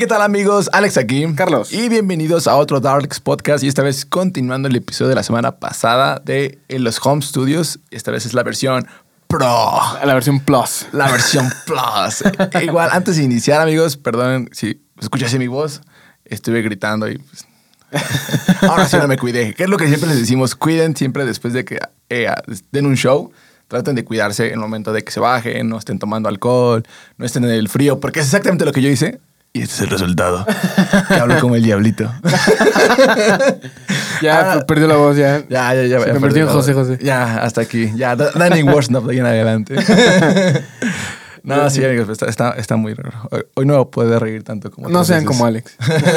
¿qué tal amigos? Alex aquí. Carlos. Y bienvenidos a otro Darks Podcast. Y esta vez continuando el episodio de la semana pasada de los Home Studios. Esta vez es la versión Pro. La versión Plus. La versión Plus. Igual, antes de iniciar, amigos, perdonen si escuchase mi voz. Estuve gritando y pues, ahora sí no me cuidé. ¿Qué es lo que siempre les decimos? Cuiden siempre después de que eh, den un show traten de cuidarse en el momento de que se bajen, no estén tomando alcohol, no estén en el frío, porque es exactamente lo que yo hice. Y este es el resultado. que hablo como el diablito. ya ah, perdió la voz, ya. Ya, ya, ya. Se convirtió en José José. Ya, hasta aquí. Ya, Danny Worship de ahí en adelante. No, sí, amigos, está, está, muy raro. Hoy, no puede reír tanto como No sean como Alex.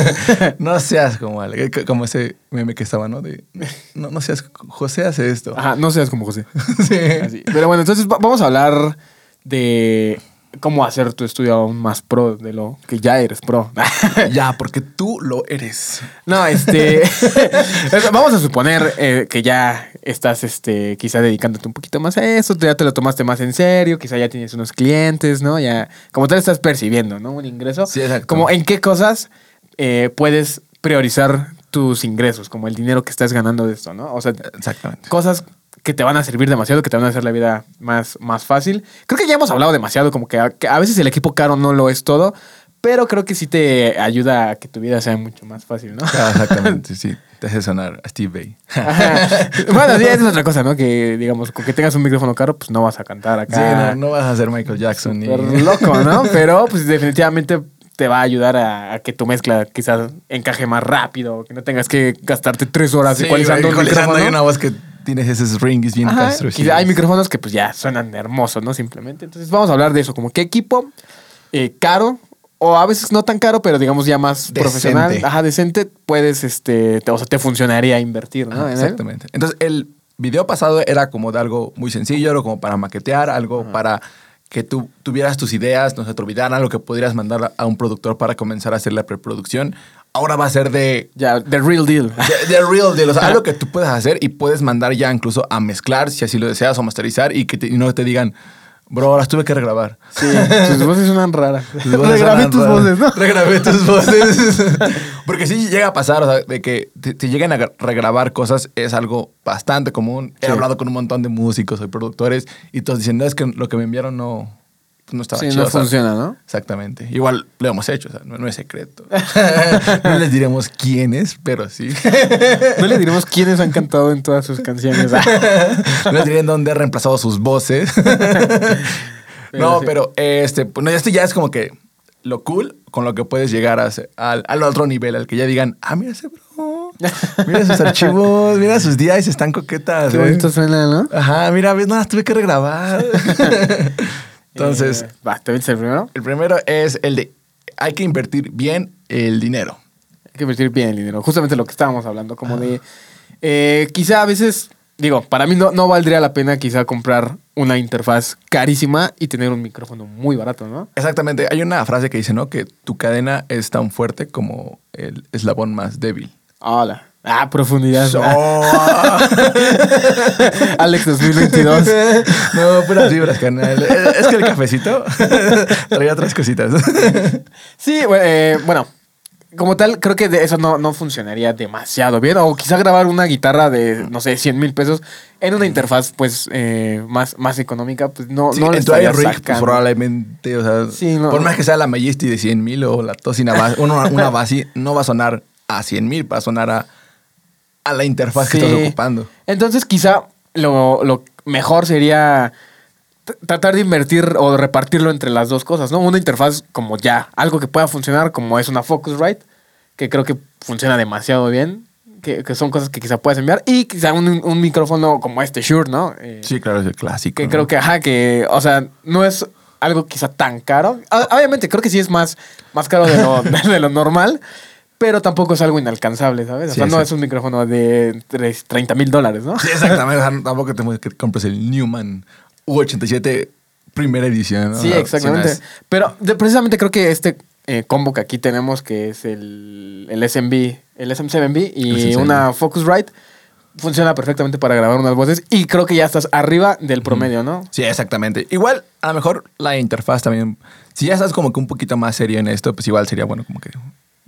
no seas como Alex. Como ese meme que estaba, ¿no? De, no, no seas... José hace esto. Ajá, no seas como José. sí. Pero bueno, entonces vamos a hablar de cómo hacer tu estudio aún más pro de lo que ya eres pro. ya, porque tú lo eres. No, este. vamos a suponer eh, que ya estás, este, quizá dedicándote un poquito más a eso, ya te lo tomaste más en serio, quizá ya tienes unos clientes, ¿no? Ya, como tal estás percibiendo, ¿no? Un ingreso. Sí, exacto. Como en qué cosas eh, puedes priorizar tus ingresos, como el dinero que estás ganando de esto, ¿no? O sea, Exactamente. cosas que te van a servir demasiado, que te van a hacer la vida más, más fácil. Creo que ya hemos hablado demasiado, como que a, veces el equipo caro no lo es todo, pero creo que sí te ayuda a que tu vida sea mucho más fácil, ¿no? Ah, exactamente, sí. Te hace sonar a Steve Bay. bueno, sí, es otra cosa, ¿no? Que, digamos, con que tengas un micrófono caro, pues no vas a cantar acá. Sí, no, vas a ser Michael Jackson. Ni... loco, ¿no? Pero, pues definitivamente te va a ayudar a, que tu mezcla quizás encaje más rápido, que no tengas que gastarte tres horas sí, ecualizando un micrófono. Hay una voz que tienes esos rings bien castros. Y hay micrófonos que pues ya suenan hermosos, ¿no? Simplemente. Entonces vamos a hablar de eso, como qué equipo eh, caro o a veces no tan caro, pero digamos ya más profesional, ajá, decente, puedes, este, te, o sea, te funcionaría invertir, ¿no? exactamente. Entonces el video pasado era como de algo muy sencillo, algo como para maquetear, algo para que tú tuvieras tus ideas, no se te olvidaran, algo que podrías mandar a un productor para comenzar a hacer la preproducción ahora va a ser de... Ya, the real deal. The, real deal. O sea, algo que tú puedes hacer y puedes mandar ya incluso a mezclar, si así lo deseas, o masterizar y que no te digan... Bro, las tuve que regrabar. Sí, tus voces suenan raras. Regrabé tus voces, ¿no? Regrabé tus voces. Porque sí llega a pasar, o sea, de que te, lleguen a regrabar cosas es algo bastante común. He hablado con un montón de músicos y productores y todos dicen, no, es que lo que me enviaron no, no estaba sí, no funciona, ¿no? Exactamente. Igual lo hemos hecho, o sea, no, es secreto. no les diremos quiénes, pero sí. no les diremos quiénes han cantado en todas sus canciones. no les diré dónde ha reemplazado sus voces. no, pero este, pues, esto ya es como que lo cool con lo que puedes llegar a al, al, otro nivel, al que ya digan, ah, mira ese bro. Mira sus archivos, mira sus días, están coquetas. Qué bonito suena, ¿no? Ajá, mira, ves, no las tuve que regrabar. Entonces, eh, va, ¿te el primero? El primero es el de hay que invertir bien el dinero. Hay que invertir bien el dinero. Justamente lo que estábamos hablando, como de eh, quizá a veces, digo, para mí no, no valdría la pena quizá comprar una interfaz carísima y tener un micrófono muy barato, ¿no? Exactamente. Hay una frase que dice, ¿no? Que tu cadena es tan fuerte como el eslabón más débil. Hola. Ah, profundidad. Alex 2022. No, puras vibras, canal. Es que el cafecito traía otras cositas. Sí, eh, bueno, como tal, creo que eso no, funcionaría demasiado bien. O quizá grabar una guitarra de, no sé, 100 mil pesos en una interfaz, pues, eh, más, más económica, pues no, no le estaría pues, probablemente, o sea, por más que sea la Majesty de 100 mil o la Tosina una, una base, no va a sonar a 100 mil, va a sonar a a la interfaz que estás ocupando. Entonces, quizá lo, mejor sería tratar de invertir o de repartirlo entre las dos cosas, ¿no? Una interfaz como ya, algo que pueda funcionar, como es una Focusrite, que creo que funciona demasiado bien, que, son cosas que quizá puedes enviar, y quizá un, micrófono como este Shure, ¿no? Eh, sí, claro, es el clásico. Que creo que, ajá, que, o sea, no es algo quizá tan caro. Obviamente, creo que sí es más, más caro de lo, de lo normal pero tampoco es algo inalcanzable, ¿sabes? O sea, no es un micrófono de 30 mil dólares, ¿no? Sí, exactamente. tampoco te que compres el Newman U87 primera edición. ¿no? Sí, exactamente. Pero precisamente creo que este eh, combo que aquí tenemos, que es el, el SMB, el SM7B y una Focusrite, funciona perfectamente para grabar unas voces y creo que ya estás arriba del promedio, ¿no? Sí, exactamente. Igual, a lo mejor la interfaz también. Si ya estás como que un poquito más serio en esto, pues igual sería bueno como que.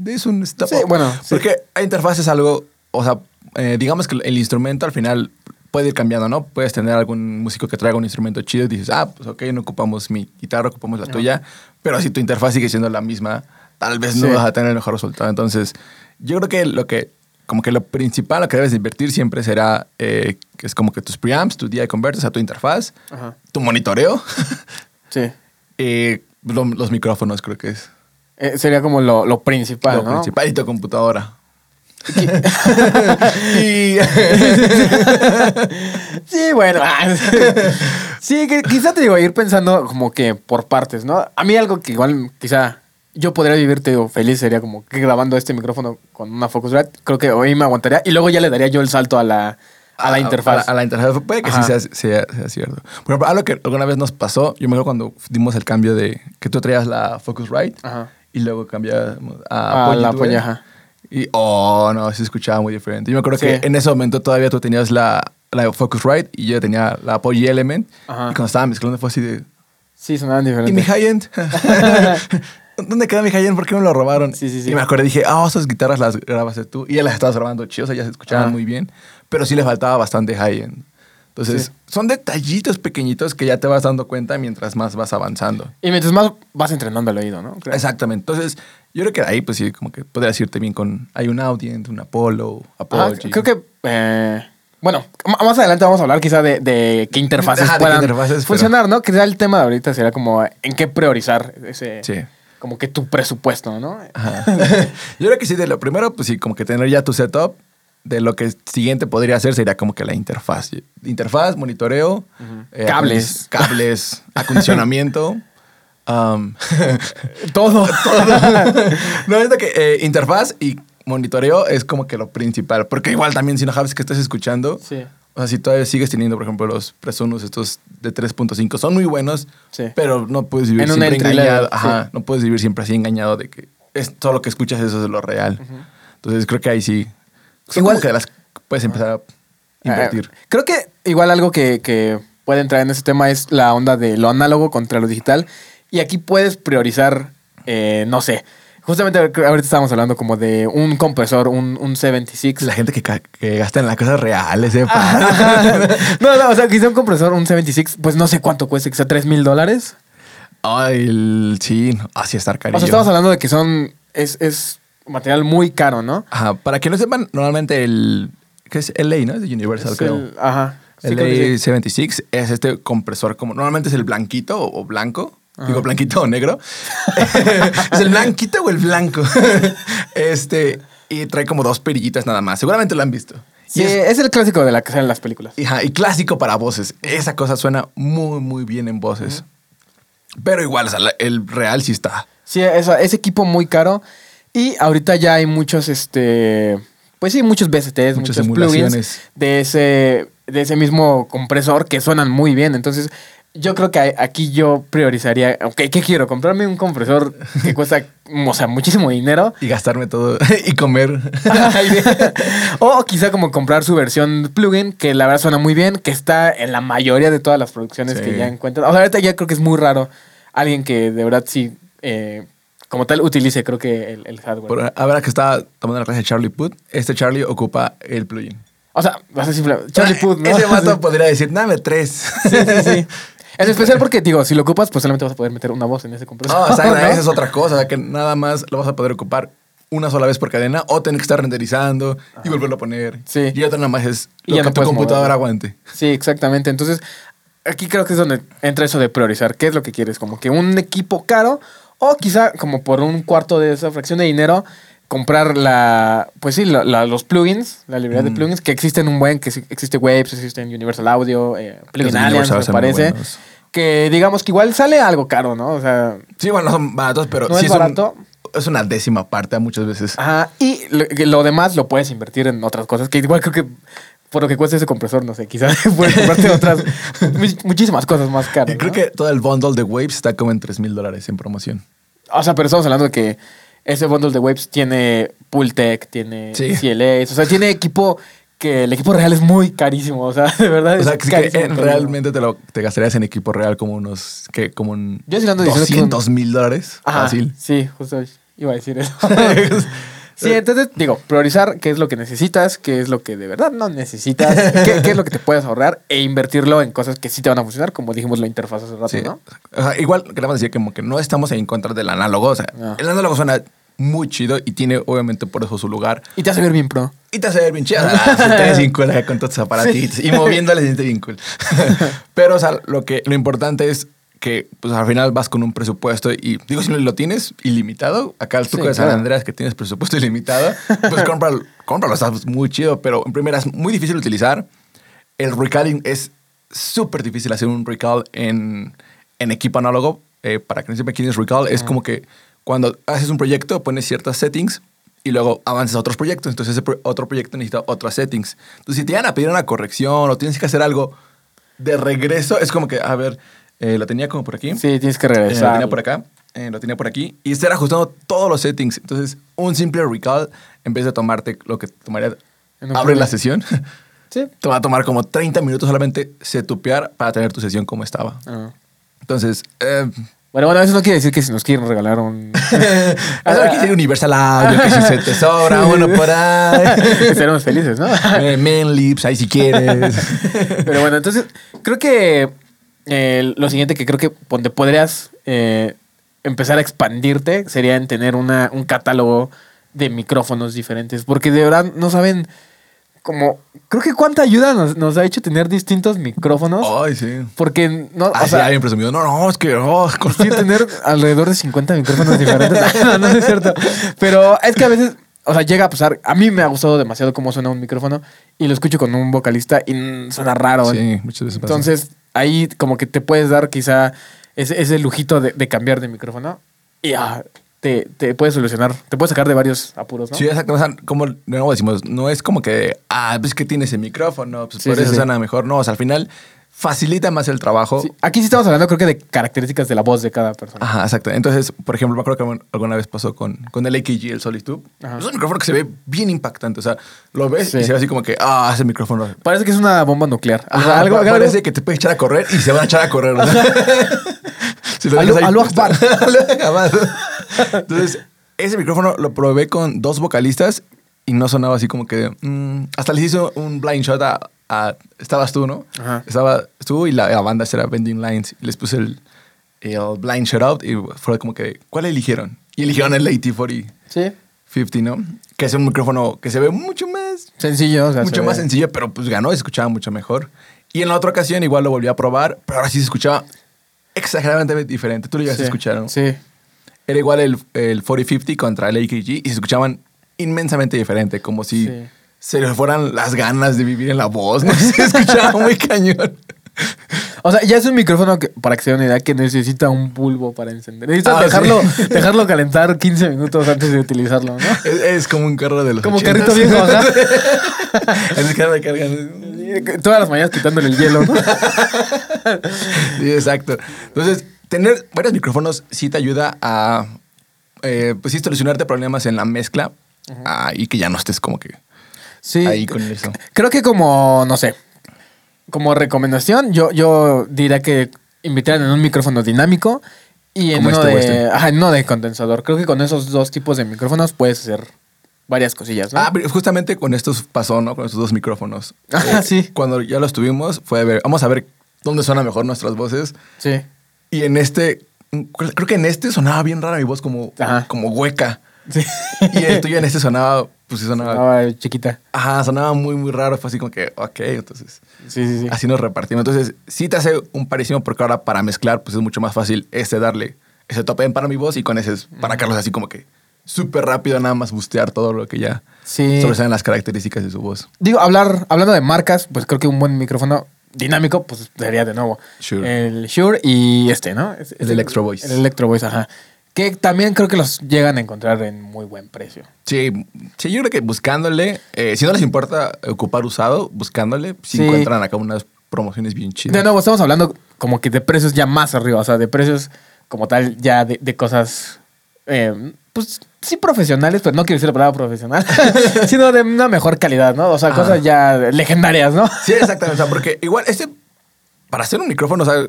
Es un step Sí, up. bueno, sí. Porque la interfaz es algo. O sea, eh, digamos que el instrumento al final puede ir cambiando, ¿no? Puedes tener algún músico que traiga un instrumento chido y dices, ah, pues ok, no ocupamos mi guitarra, ocupamos la tuya. Pero si tu interfaz sigue siendo la misma, tal vez no Sí. vas a tener el mejor resultado. Entonces, yo creo que lo que. Como que lo principal, lo que debes de invertir siempre será eh, que es como que tus preamps, tu DI converters a tu interfaz, Ajá. tu monitoreo Sí. lo- los micrófonos, creo que es Eh, sería como lo, lo principal, lo ¿no? principal. Y tu computadora. y Sí, bueno. ah, sí, que quizá te digo, ir pensando como que por partes, ¿no? A mí algo que igual quizá yo podría vivir, te digo, feliz sería como que grabando este micrófono con una Focusrite. Creo que hoy me aguantaría y luego ya le daría yo el salto a la, a la interfaz. A, la- a la interfaz. Puede que Ajá. sí sea, sea- sea cierto. Por ejemplo, algo que alguna vez nos pasó, yo me acuerdo cuando dimos el cambio de que tú traías la Focusrite Ajá. Y luego cambiamos a, A la ajá. Y, oh, no, se escuchaba muy diferente. Yo me acuerdo Sí. que en ese momento todavía tú tenías la, la Focusrite y yo tenía la Apogee Element. Ajá. Y cuando estaba mezclando fue así de... Sí, sonaban ¿Y mi diferentes. high-end? ¿Dónde queda mi high-end? ¿Por qué me lo robaron? Sí, sí, sí. Y me acordé, dije, ah, esas guitarras las grabaste tú. Y ya las estabas grabando chido, o sea, ya se escuchaban Ajá. muy bien. Pero sí le faltaba bastante high-end. Entonces, Sí. son detallitos pequeñitos que ya te vas dando cuenta mientras más vas avanzando. Y mientras más vas entrenando el oído, ¿no? Creo. Exactamente. Entonces, yo creo que ahí, pues sí, como que podrías irte bien con... Hay un Audient, un Apollo, Ajá, Apogee. creo que. eh, bueno, más adelante vamos a hablar quizá de, de qué interfaces Ajá, de qué puedan pero- funcionar, ¿no? Quizá el tema de ahorita sería como en qué priorizar ese. Sí. Como que tu presupuesto, ¿no? Ajá. Yo creo que sí, de lo primero, pues sí, como que tener ya tu setup. De lo que siguiente podría hacer sería como que la interfaz. Interfaz, monitoreo, eh, Cables. cables, acondicionamiento. um, Todo. no, es de que eh, interfaz y monitoreo es como que lo principal. Porque igual también si no sabes que estás escuchando, Sí. o sea, si todavía sigues teniendo, por ejemplo, los Presonus estos de 3.5, son muy buenos, Sí. pero no puedes vivir En siempre engañado. sí. Ajá, no puedes vivir siempre así engañado de que es todo lo que escuchas, eso es lo real. Entonces creo que ahí sí. Son Igual- como que las puedes empezar a invertir. Eh, creo que igual algo que, que puede entrar en ese tema es la onda de lo análogo contra lo digital. Y aquí puedes priorizar, eh, no sé. Justamente ahor- ahorita estábamos hablando como de un compresor, un, un 76. La gente que, que gasta en las cosas reales, ¿eh? no, no, o sea, quizá un compresor, un 76, pues no sé cuánto cuesta, quizá 3 mil dólares. Ay, el, sí, así estar carillo. O sea, estamos hablando de que son, es, es material muy caro, ¿no? Ajá, para que no sepan, normalmente el. ¿Qué es LA, no? Es de Universal, Es creo. el- ajá. Sí, El creo que sí. A76 es este compresor como normalmente es el blanquito o, o blanco. Digo blanquito o negro. es el blanquito o el blanco. este y trae como dos perillitas nada más. Seguramente lo han visto. Sí, Y es, es el clásico de la que salen las películas. y, ajá, y clásico para voces. Esa cosa suena muy muy bien en voces. Pero igual, o sea, el real sí está. Sí, esa- ese equipo muy caro. Y ahorita ya hay muchos, este. Pues sí, muchos VSTs, Muchas muchos plugins de ese, de ese mismo compresor que suenan muy bien. Entonces, yo creo que aquí yo priorizaría. Ok, ¿qué quiero? Comprarme un compresor que cuesta, o sea, muchísimo dinero. Y gastarme todo y comer. o quizá como comprar su versión plugin, que la verdad suena muy bien, que está en la mayoría de todas las producciones Sí. que ya encuentran. O sea, ahorita ya creo que es muy raro alguien que de verdad sí, eh, como tal, utilice creo que el, el hardware. Por, ahora que estaba tomando la clase de Charlie Puth, este Charlie ocupa el plugin. o sea, vas a decir, Charlie Puth, ¿no? Ese vato podría decir, dame tres. Sí, sí, sí. En especial porque, digo, si lo ocupas, pues solamente vas a poder meter una voz en ese compresor. No, o sea, ¿no? esa es otra cosa, o sea, que nada más lo vas a poder ocupar una sola vez por cadena o tener que estar renderizando y volverlo a poner. Sí. Y otra nada más es Y lo ya que tu computadora aguante. Sí, exactamente. Entonces, aquí creo que es donde entra eso de priorizar. ¿Qué es lo que quieres? Como que un equipo caro o quizá como por un cuarto de esa fracción de dinero comprar la, pues sí, la- la- los plugins, la librería de Mm. plugins, que existen un buen, que existe Waves, existe Universal Audio, eh, Plugin Alliance, me parece. Que digamos que igual sale algo caro, ¿no? O sea, Sí, bueno, no son baratos, pero ¿No sí es un- barato? es una décima parte muchas veces. Ajá, y lo demás lo puedes invertir en otras cosas, que igual creo que por lo que cuesta ese compresor, no sé, quizás puedes comprarte otras, much- muchísimas cosas más caras. y creo ¿no? que todo el bundle de Waves está como en 3 mil dólares en promoción. O sea, pero estamos hablando de que ese bundle de Waves tiene Pultec, tiene Sí. CLAs, o sea, tiene equipo que el equipo real es muy carísimo. O sea, de verdad O es sea, que, sí que, carísimo, realmente te, lo, te gastarías en equipo real como unos, que como un Yo sí lo ando diciendo que un- 200 mil dólares. Ajá, Fácil. Sí, justo iba a decir eso. Sí, entonces digo, priorizar qué es lo que necesitas, qué es lo que de verdad no necesitas, qué, qué es lo que te puedes ahorrar e invertirlo en cosas que sí te van a funcionar, como dijimos la interfaz hace rato, Sí. ¿no? O sea, igual queremos decir como que no estamos en contra del análogo. O sea, No. el análogo suena muy chido y tiene obviamente por eso su lugar. Y te hace ver bien pro. Y te hace ver bien chido. Ah, acá con todos tus aparatitos. Y moviéndole siente bien cool. Pero, o sea, lo, que, lo importante es que pues al final vas con un presupuesto y digo, si lo tienes ilimitado, acá el truco Sí, de San claro. Andreas que tienes presupuesto ilimitado, pues cómpralo, cómpralo, está muy chido, pero en primera es muy difícil de utilizar. El recalling es súper difícil hacer un recall en, en equipo análogo. Eh, para que no sepa quién es recall, es como que cuando haces un proyecto pones ciertas settings y luego avanzas a otros proyectos. Entonces ese pro- otro proyecto necesita otras settings. Entonces si te van a pedir una corrección o tienes que hacer algo de regreso, es como que, a ver, eh, lo tenía como por aquí. Sí, tienes que Eh, lo regresar. tenía por acá, eh, lo tenía por aquí, y estar ajustando todos los settings. Entonces, un simple recall, en vez de tomarte lo que tomaría, abre la sesión, Sí. te va a tomar como 30 minutos solamente setupear para tener tu sesión como estaba. Ah. Entonces, eh, Bueno, bueno, eso no quiere decir que si nos quieren regalar un... eso aquí tiene Universal Audio, que si se te sobra uno por ahí. Estaremos felices, ¿no? Men Lips, ahí si quieres. Pero bueno, entonces creo que eh, lo siguiente que creo que donde podrías eh, empezar a expandirte sería en tener una, un catálogo de micrófonos diferentes. Porque de verdad no saben como... Creo que cuánta ayuda nos, nos ha hecho tener distintos micrófonos. Ay, sí. Porque no... Ah, o sí, sea, alguien presumido. No, no, es que... oh, con- sí, tener alrededor de 50 micrófonos diferentes. no, no es cierto. Pero es que a veces, o sea, llega a pasar. A mí me ha gustado demasiado cómo suena un micrófono y lo escucho con un vocalista y suena raro. Sí, muchas veces pasa. Ahí como que te puedes dar quizá ese, ese lujito de, de cambiar de micrófono y ah, te, te puedes solucionar, te puedes sacar de varios apuros, ¿no? Sí, sea, como de nuevo decimos, no es como que, ah, pues que tienes el micrófono, pues Sí, por sí, eso sí. suena mejor. No, o sea, al final facilita más el trabajo. Sí, Aquí sí estamos hablando creo que de características de la voz de cada persona. Ajá, exacto. Entonces, por ejemplo, me acuerdo que alguna vez pasó con, con el AKG, el Solitude. Es un micrófono que se ve bien impactante. O sea, lo ves Sí. y se ve así como que, ah, ese micrófono. Parece que es una bomba nuclear. O sea, Ajá, algo, pa- algo- parece que te puedes echar a correr y se van a echar a correr. o sea. Si lo ahí. Aló Akbar. Entonces, ese micrófono lo probé con dos vocalistas y no sonaba así como que. mm, hasta les hice un blind shot a. a- estabas tú, ¿no? Ajá. Estaba tú y la, la banda era Bending Lines. Y les puse el, el blind shot out y fue como que. ¿Cuál eligieron? Y eligieron el AT4050, Sí. ¿no? Que es un micrófono que se ve mucho más Sencillo, o sea, mucho se más ve- sencillo, pero pues ganó y se escuchaba mucho mejor. Y en la otra ocasión igual lo volví a probar, pero ahora sí se escuchaba exageradamente diferente. Tú lo llegaste Sí, a escuchar, ¿no? Sí. Era igual el, el 4050 contra el AKG y se escuchaban inmensamente diferente, como si Sí. se le fueran las ganas de vivir en la voz. ¿no? Se escuchaba muy cañón. O sea, ya es un micrófono que, para que se den una idea, que necesita un bulbo para encender. Necesitas Ah, dejarlo, sí. dejarlo calentar 15 minutos antes de utilizarlo, ¿no? Es, es como un carro de los Como 80s. carrito viejo, ajá. Es que me cargan. Todas las mañanas quitándole el hielo, ¿no? Sí, exacto. Entonces, tener varios micrófonos sí te ayuda a, eh, pues sí, solucionarte problemas en la mezcla ah, y que ya no estés como que Sí. ahí con eso. Creo que como, no sé, como recomendación, yo, yo diría que invitaran en un micrófono dinámico y en Como uno, este de, este. ajá, en uno de condensador. Creo que con esos dos tipos de micrófonos puedes hacer varias cosillas, ¿no? Ah, pero justamente con estos pasó, ¿no? Con estos dos micrófonos. Eh, Ah, sí. Cuando ya los tuvimos, fue a ver, vamos a ver dónde suenan mejor nuestras voces. sí. Y en este, creo que en este sonaba bien rara mi voz, como, Ajá. como hueca. Sí. Y el tuyo en este sonaba, pues sí sonaba. Ah, chiquita. Ajá, sonaba muy, muy raro. Fue así como que, ok, entonces. Sí, sí, sí. Así nos repartimos. Entonces, sí te hace un parísimo porque ahora para mezclar, pues es mucho más fácil este darle ese top end para mi voz y con ese es para Carlos así como que súper rápido nada más bustear todo lo que ya Sí. sobresalen las características de su voz. Digo, hablar, hablando de marcas, pues creo que un buen micrófono dinámico, pues sería de nuevo. Shure. El Shure y este, ¿no? Es- es El Electro Voice. El Electro Voice, ajá. Que también creo que los llegan a encontrar en muy buen precio. Sí, sí, yo creo que buscándole, eh, si no les importa ocupar usado, buscándole, si Sí. encuentran acá unas promociones bien chidas. De nuevo, estamos hablando como que de precios ya más arriba, o sea, de precios como tal ya de, de cosas eh, pues sí profesionales, pero no quiero decir la palabra profesional, sino de una mejor calidad, ¿no? O sea, Ajá. cosas ya legendarias, ¿no? Sí, exactamente. O sea, porque igual este, para hacer un micrófono, o sea,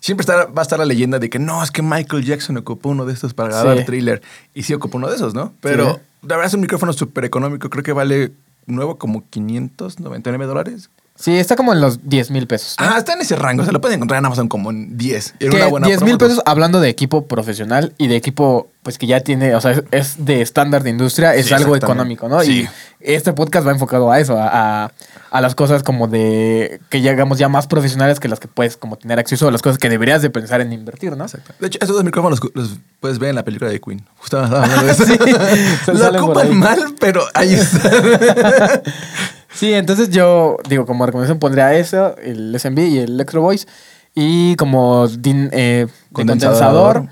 siempre está- va a estar la leyenda de que no, es que Michael Jackson ocupó uno de estos para grabar Sí. thriller. Y sí ocupó uno de esos, ¿no? Pero Sí. la verdad es un micrófono súper económico. Creo que vale nuevo como 599 dólares. Sí, está como en los 10 mil pesos. ¿no? Ah, está en ese rango. Se lo pueden encontrar en Amazon como en 10. Y en una buena 10 mil pesos hablando de equipo profesional y de equipo pues que ya tiene, o sea, es, es de estándar de industria, es Sí, algo económico, ¿no? Sí. Y este podcast va enfocado a eso, a, a- a las cosas como de que llegamos ya más profesionales que las que puedes como tener acceso a las cosas que deberías de pensar en invertir, ¿no? Exacto. De hecho, estos dos micrófonos los puedes ver en la película de Queen. Justo hablando de eso. Sí, Lo ocupan mal, pero ahí está. Sí, entonces yo digo, como recomendación pondría eso, el SMB y el Electro Voice. Y como din- eh, de Condensador. condensador.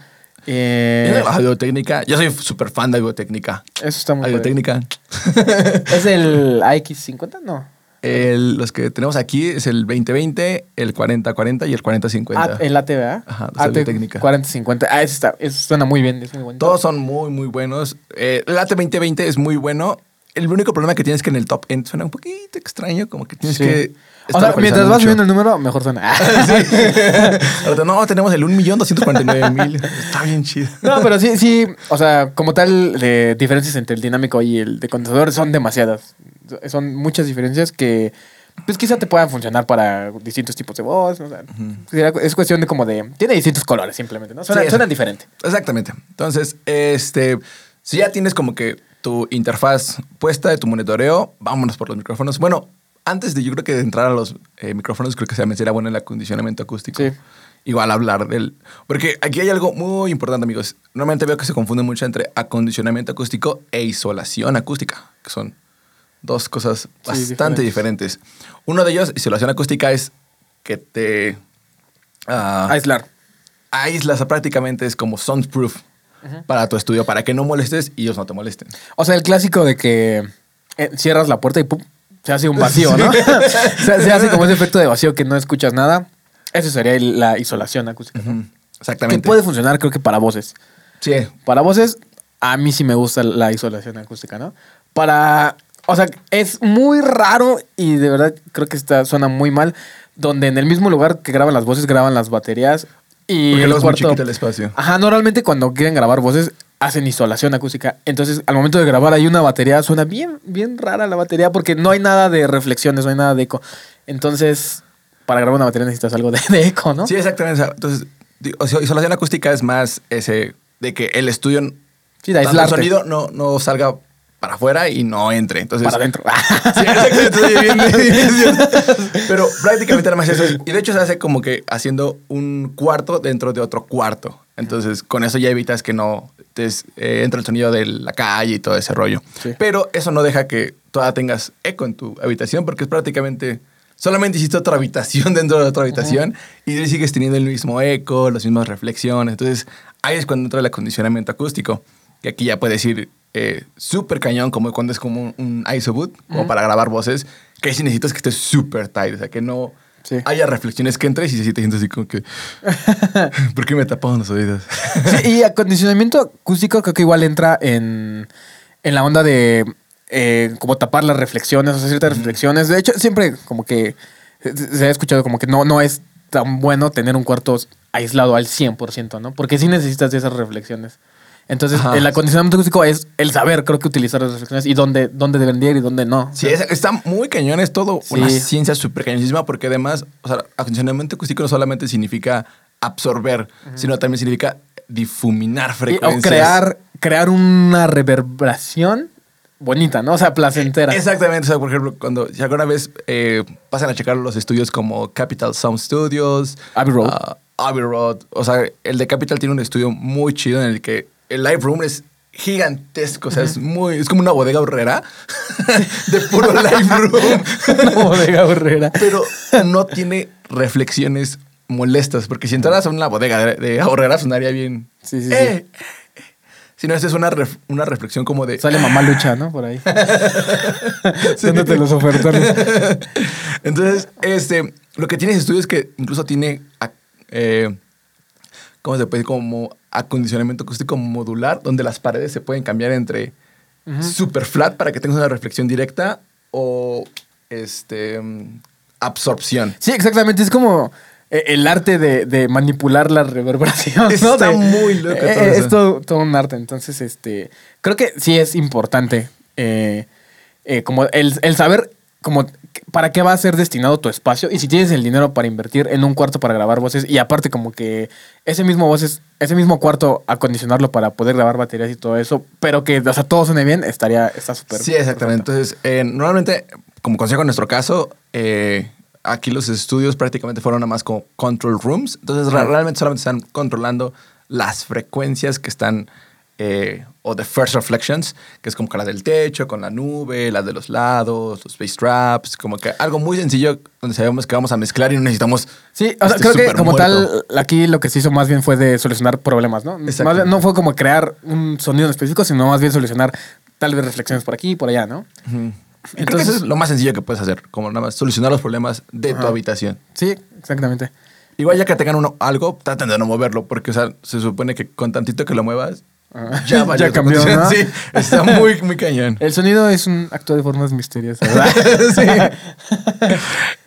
eh, La audiotécnica. Yo soy súper fan de audiotécnica. eso está muy. Audiotécnica. ¿Es el AX50? No. El- los que tenemos aquí es el 2020, el 4040 y el 4050. Ah, el ATV, ¿ah? Ajá, AT técnica. 4050. Ah, ese, está, ese suena muy bien, es muy bonito. Todos son muy, muy buenos. Eh, el AT 2020 es muy bueno. El único problema que tienes es que en el top end suena un poquito extraño, como que tienes Sí. que. O sea, estar mientras vas subiendo el número, mejor suena. No, tenemos el 1.249.000. Está bien chido. No, pero sí, sí, o sea, como tal, de diferencias entre el dinámico y el de condensador son demasiadas. Son muchas diferencias que, pues quizá te puedan funcionar para distintos tipos de voz. o sea, sería- Es cuestión de como de... Tiene distintos colores simplemente, ¿no? Suenan, Sí, suenan diferente. Exactamente. Entonces, este, si ya tienes como que tu interfaz puesta de tu monitoreo, vámonos por los micrófonos. Bueno, antes de yo creo que de entrar a los eh, micrófonos, creo que también sería bueno el acondicionamiento acústico. Sí. Igual hablar del... Porque aquí hay algo muy importante, amigos. Normalmente veo que se confunde mucho entre acondicionamiento acústico e isolación acústica, que son dos cosas bastante diferentes. Uno de ellos, isolación acústica, es que te... ah, Aislar. aíslas prácticamente es como soundproof para tu estudio, para que no molestes y ellos no te molesten. O sea, el clásico de que eh, cierras la puerta y pum, se hace un vacío, ¿no? se, se hace como ese efecto de vacío que no escuchas nada. Eso sería la isolación acústica. ¿no? Que Exactamente. puede funcionar, creo que para voces. Sí. Para voces, a mí sí me gusta la isolación acústica, ¿no? Para. O sea, es muy raro y de verdad creo que está, suena muy mal. Donde en el mismo lugar que graban las voces, graban las baterías. Y Porque el es muy cuarto. chiquito el espacio. Ajá, normalmente cuando quieren grabar voces hacen isolación acústica. Entonces, al momento de grabar hay una batería, suena bien, bien rara la batería porque no hay nada de reflexiones, no hay nada de eco. Entonces, para grabar una batería necesitas algo de, de eco, ¿no? Sí, exactamente. Entonces, o sea, isolación acústica es más ese de que el estudio, Sí, de el sonido no, no salga para afuera y no entre. Entonces, Para adentro. Sí. Pero prácticamente nada más eso. es- Y de hecho se hace como que haciendo un cuarto dentro de otro cuarto. Entonces, con eso ya evitas que no te eh, entre el sonido de la calle y todo ese rollo. Sí. Pero eso no deja que todavía tengas eco en tu habitación porque es prácticamente... Solamente hiciste otra habitación dentro de otra habitación y sigues teniendo el mismo eco, las mismas reflexiones. Entonces, ahí es cuando entra el acondicionamiento acústico. Que aquí ya puedes ir eh, súper cañón, como cuando es como un, ISO-boot, como para grabar voces, que sí necesitas que esté súper tight, o sea, que no Sí. haya reflexiones que entres y si te sientes así como que... ¿Por qué me tapaban los oídos? Sí, y acondicionamiento acústico creo que igual entra en, en la onda de eh, como tapar las reflexiones, o sea, ciertas reflexiones. De hecho, siempre como que se se ha escuchado como que no, no es tan bueno tener un cuarto aislado al 100%, ¿no? Porque sí necesitas de esas reflexiones. Entonces, Ajá. el acondicionamiento acústico es el saber, creo que utilizar las reflexiones y dónde, dónde deben ir y dónde no. Sí, es- está muy cañón, es todo Sí. una ciencia súper cañonísima porque además, o sea, acondicionamiento acústico no solamente significa absorber, sino también significa difuminar Y- frecuencias. o crear, crear una reverberación bonita, ¿no? O sea, placentera. Exactamente, o sea, por ejemplo, cuando si alguna vez eh, pasan a checar los estudios como Capital Sound Studios, Abbey Road. ah, Abbey Road, o sea, el de Capital tiene un estudio muy chido en el que el live room es gigantesco, o sea, es muy, es como una bodega horrera de puro live room, Una bodega horrera. pero no tiene reflexiones molestas, porque si entraras a una bodega de, de ahorrera sonaría bien. Sí, sí, sí. "Eh, eh". Si no, esta es una, ref- una reflexión como de. Sale mamá lucha, ¿no? Por ahí. Dándote los ofertones. Entonces, este, lo que tiene ese estudio es que incluso tiene, eh, ¿cómo se puede decir? Como acondicionamiento acústico modular, donde las paredes se pueden cambiar entre super flat para que tengas una reflexión directa o este absorción. Sí, exactamente. Es como eh, el arte de, de manipular la reverberación. ¿no? Está De- muy loco eh, todo es todo, todo un arte. Entonces, este. Creo que sí es importante. eh, eh, como el, el saber como para qué va a ser destinado tu espacio y si tienes el dinero para invertir en un cuarto para grabar voces y aparte como que ese mismo voces ese mismo cuarto acondicionarlo para poder grabar baterías y todo eso pero que o sea todo suene bien estaría está súper Sí, exactamente. Entonces, eh, normalmente, como consejo en nuestro caso, eh, aquí los estudios prácticamente fueron nada más como control rooms. Entonces, realmente solamente están controlando las frecuencias que están, eh, o the first reflections, que es como que la del techo, con la nube, las de los lados, los bass traps, como que algo muy sencillo donde sabemos que vamos a mezclar y no necesitamos. Sí, o sea, este creo que como muerto. tal, aquí lo que se hizo más bien fue de solucionar problemas, ¿no? Más no fue como crear un sonido en específico, sino más bien solucionar tal vez reflexiones por aquí y por allá, ¿no? Ujú. Y creo que Entonces- eso es lo más sencillo que puedes hacer, como nada más solucionar los problemas de tu Ajá. habitación. Sí, exactamente. Igual ya que tengan uno, algo, traten de no moverlo, porque o sea, se supone que con tantito que lo muevas, Ah. ya, valió Ya cambió. ¿no? Sí, está muy, muy cañón. El sonido es un acto de formas misteriosas, ¿verdad?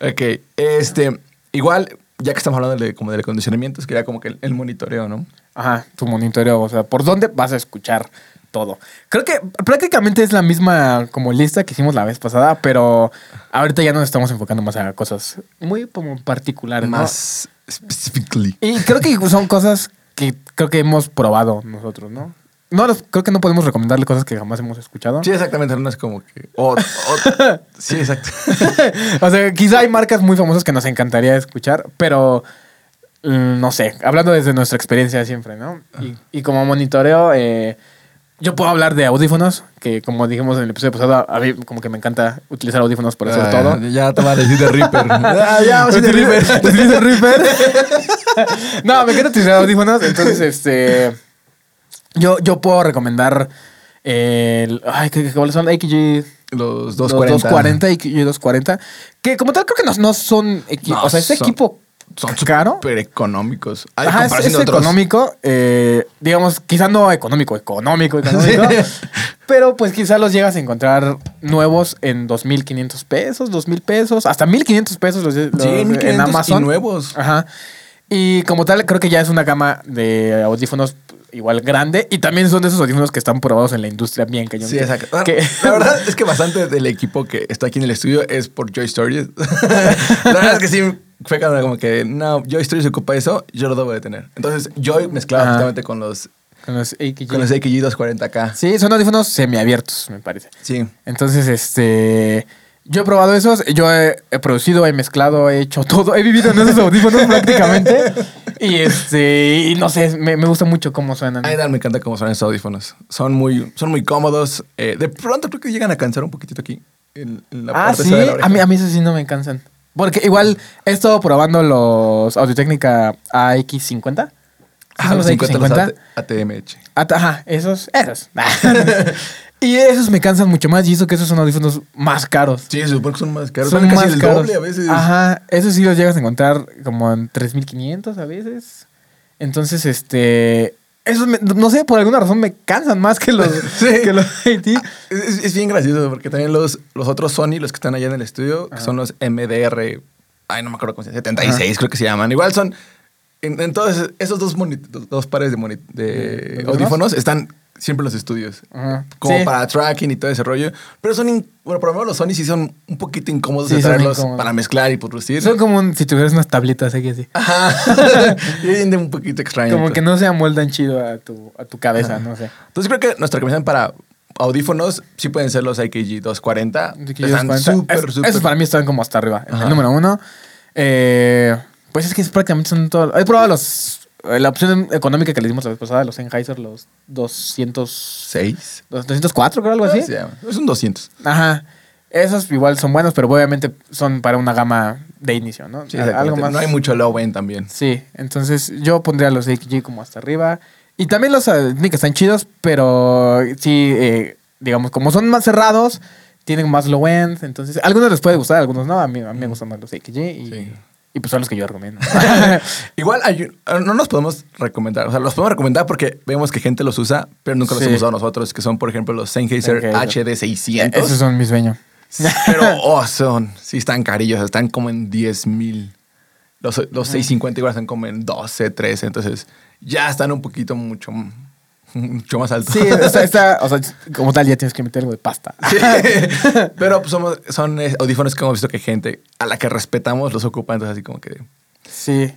Ok, este, igual, ya que estamos hablando de, como del acondicionamiento, quería como que el, el monitoreo, ¿no? Ajá, tu monitoreo, o sea, ¿por dónde vas a escuchar todo? Creo que prácticamente es la misma como lista que hicimos la vez pasada, pero ahorita ya nos estamos enfocando más a cosas muy como particulares, ¿no? Más specifically. Y creo que son cosas que creo que hemos probado nosotros, ¿no? No, los- creo que no podemos recomendarle cosas que jamás hemos escuchado. Sí, exactamente, no es como que... o- o- sí, exacto. o sea, quizá hay marcas muy famosas que nos encantaría escuchar, pero mm, no sé, hablando desde nuestra experiencia siempre, ¿no? Y, y como monitoreo, eh, yo puedo hablar de audífonos, que como dijimos en el episodio pasado, a mí como que me encanta utilizar audífonos para hacer Ah, todo. Ya te va a decir de Reaper. Ah, ya, de Reaper. utiliza Reaper. no, me encanta utilizar audífonos. Entonces, este. Yo, yo puedo recomendar. El, ay, ¿qué, cuáles son? AKG Los 240. 240. 240 AKG 240. Que como tal creo que no, no son equipos. No, o sea, es son- equipo Son caro. súper económicos. Hay Ajá, es, es económico. eh, digamos, quizá no económico, económico, económico. Sí. Pero pues quizá los llegas a encontrar nuevos en 2.500 pesos, 2.000 pesos, hasta 1.500 pesos los, los- Sí, 1500 en Amazon. y nuevos. Ajá. Y como tal, creo que ya es una gama de audífonos igual grande. Y también son de esos audífonos que están probados en la industria bien cañón. Sí, exacto. Que- La verdad es que bastante del equipo que está aquí en el estudio es por Joy Stories. la verdad es que sí, fue como como que, no, Joy Stories ocupa eso, yo lo debo de tener. Entonces, Joy mezclaba justamente con los, con los AKG. con los AKG 240K. Sí, son audífonos semiabiertos, me parece. Sí. Entonces, este. Yo he probado esos, yo he, he producido, he mezclado, he hecho todo, he vivido en esos audífonos prácticamente. Y este, y no sé, me, me gusta mucho cómo suenan. A mí me encanta cómo son esos audífonos. Son muy, son muy cómodos. Eh, de pronto creo que llegan a cansar un poquitito aquí. En, en la ah, parte sí, de la a mí, a mí esos sí no me cansan. Porque igual he estado probando los Audio-Técnica AX50. Ah, ¿Son los 50, los AT- ATMH. Ah, Ajá, esos, esos. y esos me cansan mucho más y eso que esos son audífonos más caros. Sí, se supone que son más caros. Son Son casi más el caros. doble a veces. Ajá, esos sí los llegas a encontrar como en 3500 a veces. Entonces, este. Esos, me- no sé, por alguna razón me cansan más que los, Sí. que los AT. Es, es- es bien gracioso porque también los, los otros Sony, los que están allá en el estudio, que Ajá. son los MDR, ay, no me acuerdo cómo se llama, 76 creo que se llaman. Igual son, en, en todos esos dos, dos- pares de, de audífonos están siempre los estudios. Ajá. Como Sí. para tracking y todo ese rollo. Pero son, in- bueno, por lo menos los Sony sí son un poquito incómodos Sí, de traerlos incómodos. para mezclar y producir. Son como un- si tuvieras unas tablitas aquí así. Ajá. y un poquito extraño. Como que no se amoldan chido a tu, a tu cabeza, no sé. Entonces creo que nuestra recomendación para audífonos sí pueden ser los IKG 240. Así que Están súper, súper... Esos para mí están como hasta arriba. Ajá. el número uno. eh, pues es que prácticamente son todos. He probado los. Eh, La opción económica que le dimos la vez pasada, los Sennheiser, los 200. 6. 204, creo, algo así. Sí, es un 200. Ajá. Esos igual son buenos, pero obviamente son para una gama de inicio, ¿no? Sí, Algo más. No hay mucho low end también. Sí, entonces yo pondría los AKG como hasta arriba. Y también los eh, que están chidos, pero sí, eh, digamos, como son más cerrados, tienen más low end. Entonces, a algunos les puede gustar, a algunos no. A mí, a mí me gustan más los AKG. Y, Sí. Y pues son los que yo recomiendo. Igual hay un- no nos podemos recomendar, o sea, los podemos recomendar porque vemos que gente los usa, pero nunca los Sí. hemos usado nosotros, que son, por ejemplo, los Sennheiser Sennheiser. HD600. Esos son mis sueños. Pero, oh, son, sí están carillos, están como en 10 mil. Los, los 650 igual están como en 12, 13, entonces ya están un poquito mucho, mucho más altos. Sí, está, está- o sea, como tal ya tienes que meter algo de pasta. Sí. Pero pues, somos, son eh, audífonos que hemos visto que gente a la que respetamos los ocupa, entonces así como que... Sí.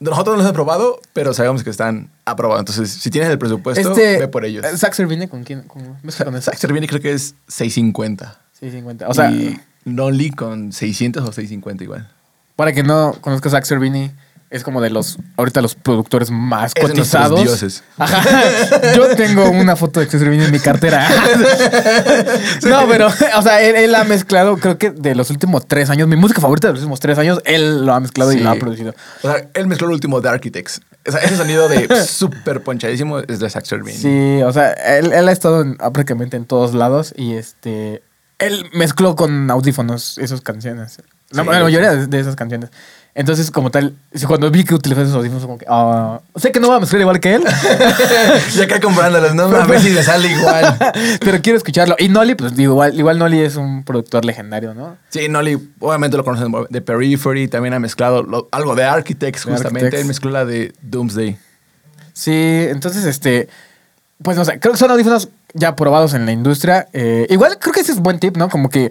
Nosotros no los hemos probado, pero sabemos que están aprobados. Entonces, si tienes el presupuesto, Este, ve por ellos. Saxer viene con quién? ¿Con, ¿ves con creo que es 650. Sí, 50. O sea, y Lonely con 600 o 650 igual. para que no conozcas a Axel Vini, es como de los, ahorita los productores más Es cotizados. dioses. Ajá. Yo tengo una foto de Axel Vini en mi cartera. no, pero, o sea, él, él ha mezclado, creo que de los últimos tres años, mi música favorita de los últimos tres años, él lo ha mezclado y lo ha producido. O sea, él mezcló el último de Architects. O sea, ese sonido de súper ponchadísimo es de Saxer Viene. Sí, o sea, él, él ha estado en- prácticamente en todos lados y este. Él mezcló con audífonos esas canciones. La, Sí. la mayoría de esas canciones. Entonces, como tal, cuando vi que utilizó esos audífonos, como que. ah, sé que no voy a mezclar igual que él, y acá comprándolos, ¿no? A ver si le sale igual. pero quiero escucharlo. Y Nolly, pues digo, igual, igual Nolly es un productor legendario, ¿no? Sí, Nolly, obviamente lo conocen de Periphery, también ha mezclado lo- algo de Architects, De justamente. Architects. Él mezcló la de Doomsday. Sí, entonces, este. Pues no sé, creo que son audífonos ya probados en la industria. Eh, igual creo que ese es buen tip, ¿no? Como que